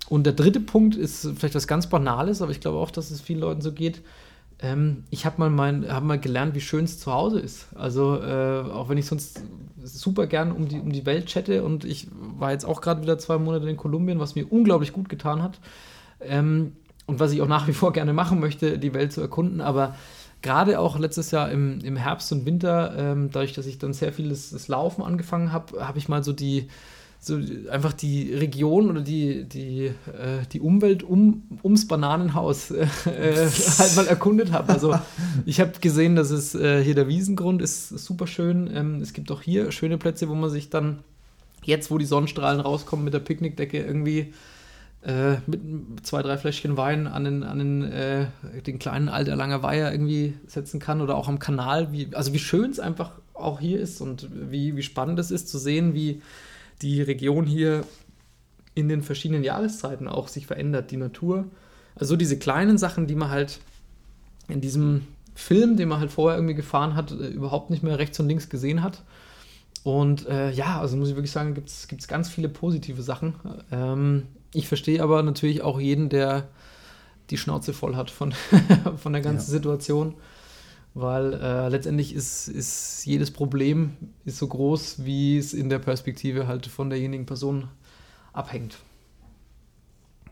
Speaker 3: Und der dritte Punkt ist vielleicht was ganz Banales, aber ich glaube auch, dass es vielen Leuten so geht. Ähm, ich habe mal, hab mal gelernt, wie schön es zu Hause ist. Also, äh, auch wenn ich sonst super gern um die, um die Welt chatte und ich war jetzt auch gerade wieder zwei Monate in Kolumbien, was mir unglaublich gut getan hat. Ähm, und was ich auch nach wie vor gerne machen möchte, die Welt zu erkunden. Aber gerade auch letztes Jahr im, im Herbst und Winter, ähm, dadurch, dass ich dann sehr viel das, das Laufen angefangen habe, habe ich mal so die, so einfach die Region oder die, die, äh, die Umwelt um, ums Bananenhaus äh, halt mal erkundet habe. Also ich habe gesehen, dass es äh, hier der Wiesengrund ist super schön. Ähm, es gibt auch hier schöne Plätze, wo man sich dann jetzt, wo die Sonnenstrahlen rauskommen mit der Picknickdecke irgendwie äh, mit zwei, drei Fläschchen Wein an den, an den, äh, den kleinen Alter Langer Weiher irgendwie setzen kann oder auch am Kanal. Wie, also wie schön es einfach auch hier ist und wie, wie spannend es ist zu sehen, wie die Region hier in den verschiedenen Jahreszeiten auch sich verändert, die Natur. Also diese kleinen Sachen, die man halt in diesem Film, den man halt vorher irgendwie gefahren hat, äh, überhaupt nicht mehr rechts und links gesehen hat. Und äh, ja, also muss ich wirklich sagen, gibt es ganz viele positive Sachen. Ähm, ich verstehe aber natürlich auch jeden, der die Schnauze voll hat von, von der ganzen
Speaker 2: Ja.
Speaker 3: Situation. Weil äh, letztendlich ist, ist jedes Problem ist so groß, wie es in der Perspektive halt von derjenigen Person abhängt.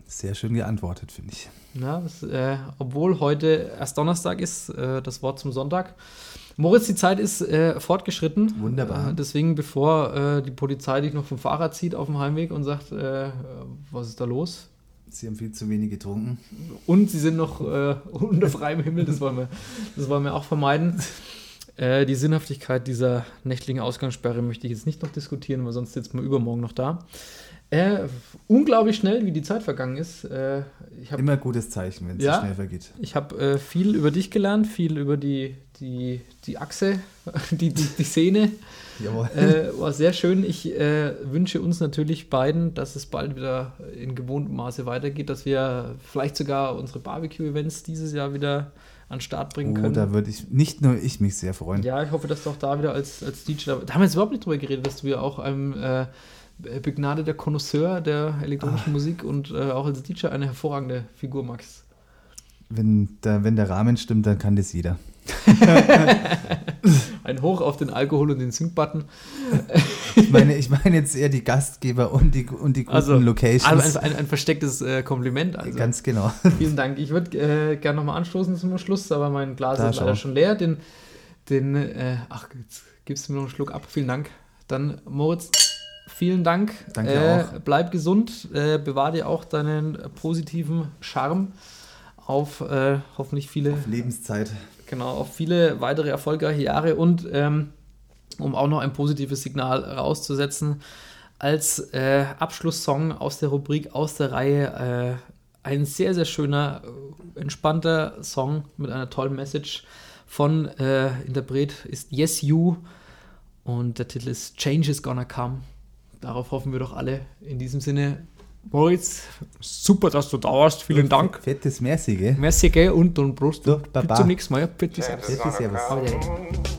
Speaker 2: Sehr schön geantwortet, finde ich.
Speaker 3: Ja, das, äh, obwohl heute erst Donnerstag ist, äh, das Wort zum Sonntag. Moritz, die Zeit ist äh, fortgeschritten.
Speaker 2: Wunderbar.
Speaker 3: Äh, deswegen, bevor äh, die Polizei dich noch vom Fahrrad zieht auf dem Heimweg und sagt, äh, was ist da los?
Speaker 2: Sie haben viel zu wenig getrunken.
Speaker 3: Und sie sind noch äh, unter freiem Himmel, das wollen wir, das wollen wir auch vermeiden. Äh, die Sinnhaftigkeit dieser nächtlichen Ausgangssperre möchte ich jetzt nicht noch diskutieren, weil sonst sitzt man übermorgen noch da. Äh, unglaublich schnell, wie die Zeit vergangen ist. Äh, ich habe
Speaker 2: Immer gutes Zeichen, wenn es
Speaker 3: Ja.
Speaker 2: so schnell vergeht.
Speaker 3: Ich habe äh, viel über dich gelernt, viel über die, die, die Achse, die, die, die Szene.
Speaker 2: Jawohl.
Speaker 3: Äh, war sehr schön. Ich äh, wünsche uns natürlich beiden, dass es bald wieder in gewohntem Maße weitergeht, dass wir vielleicht sogar unsere Barbecue-Events dieses Jahr wieder an den Start bringen
Speaker 2: Oh,
Speaker 3: können.
Speaker 2: da würde ich, nicht nur ich mich sehr freuen.
Speaker 3: ja, ich hoffe, dass du auch da wieder als, als DJ, da da haben wir jetzt überhaupt nicht drüber geredet, dass du ja auch ein äh, begnadeter Konnoisseur der elektronischen Musik und äh, auch als DJ eine hervorragende Figur magst.
Speaker 2: Wenn, da, wenn der Rahmen stimmt, dann kann das jeder.
Speaker 3: Ein Hoch auf den Alkohol und den Sync-Button.
Speaker 2: Ich meine, ich meine jetzt eher die Gastgeber und die, und die guten
Speaker 3: Also,
Speaker 2: Locations.
Speaker 3: also ein, ein, ein verstecktes äh, Kompliment. Also.
Speaker 2: Ganz genau.
Speaker 3: Vielen Dank. Ich würde äh, gerne nochmal anstoßen zum Schluss, aber mein Glas
Speaker 2: Da,
Speaker 3: ist leider
Speaker 2: schau.
Speaker 3: schon leer. Den, den äh, ach, jetzt gibst du mir noch einen Schluck ab. Vielen Dank. Dann, Moritz, vielen Dank.
Speaker 8: Danke
Speaker 3: äh,
Speaker 8: auch.
Speaker 3: Bleib gesund, äh, bewahr dir auch deinen positiven Charme auf äh, hoffentlich viele
Speaker 8: Lebenszeit.
Speaker 3: Genau, auf viele weitere erfolgreiche Jahre und ähm, um auch noch ein positives Signal rauszusetzen, als äh, Abschlusssong aus der Rubrik aus der Reihe äh, ein sehr, sehr schöner, äh, entspannter Song mit einer tollen Message von äh, Interpret ist Yes You und der Titel ist Change is Gonna Come. Darauf hoffen wir doch alle. In diesem Sinne, Moritz, super, dass du da warst. Vielen Dank.
Speaker 8: Fettes Merci, gell?
Speaker 3: Merci, gell? Und dann Prost.
Speaker 8: Du,
Speaker 3: Bis zum nächsten Mal. Ja, bitte sehr.
Speaker 8: Fettes Servus.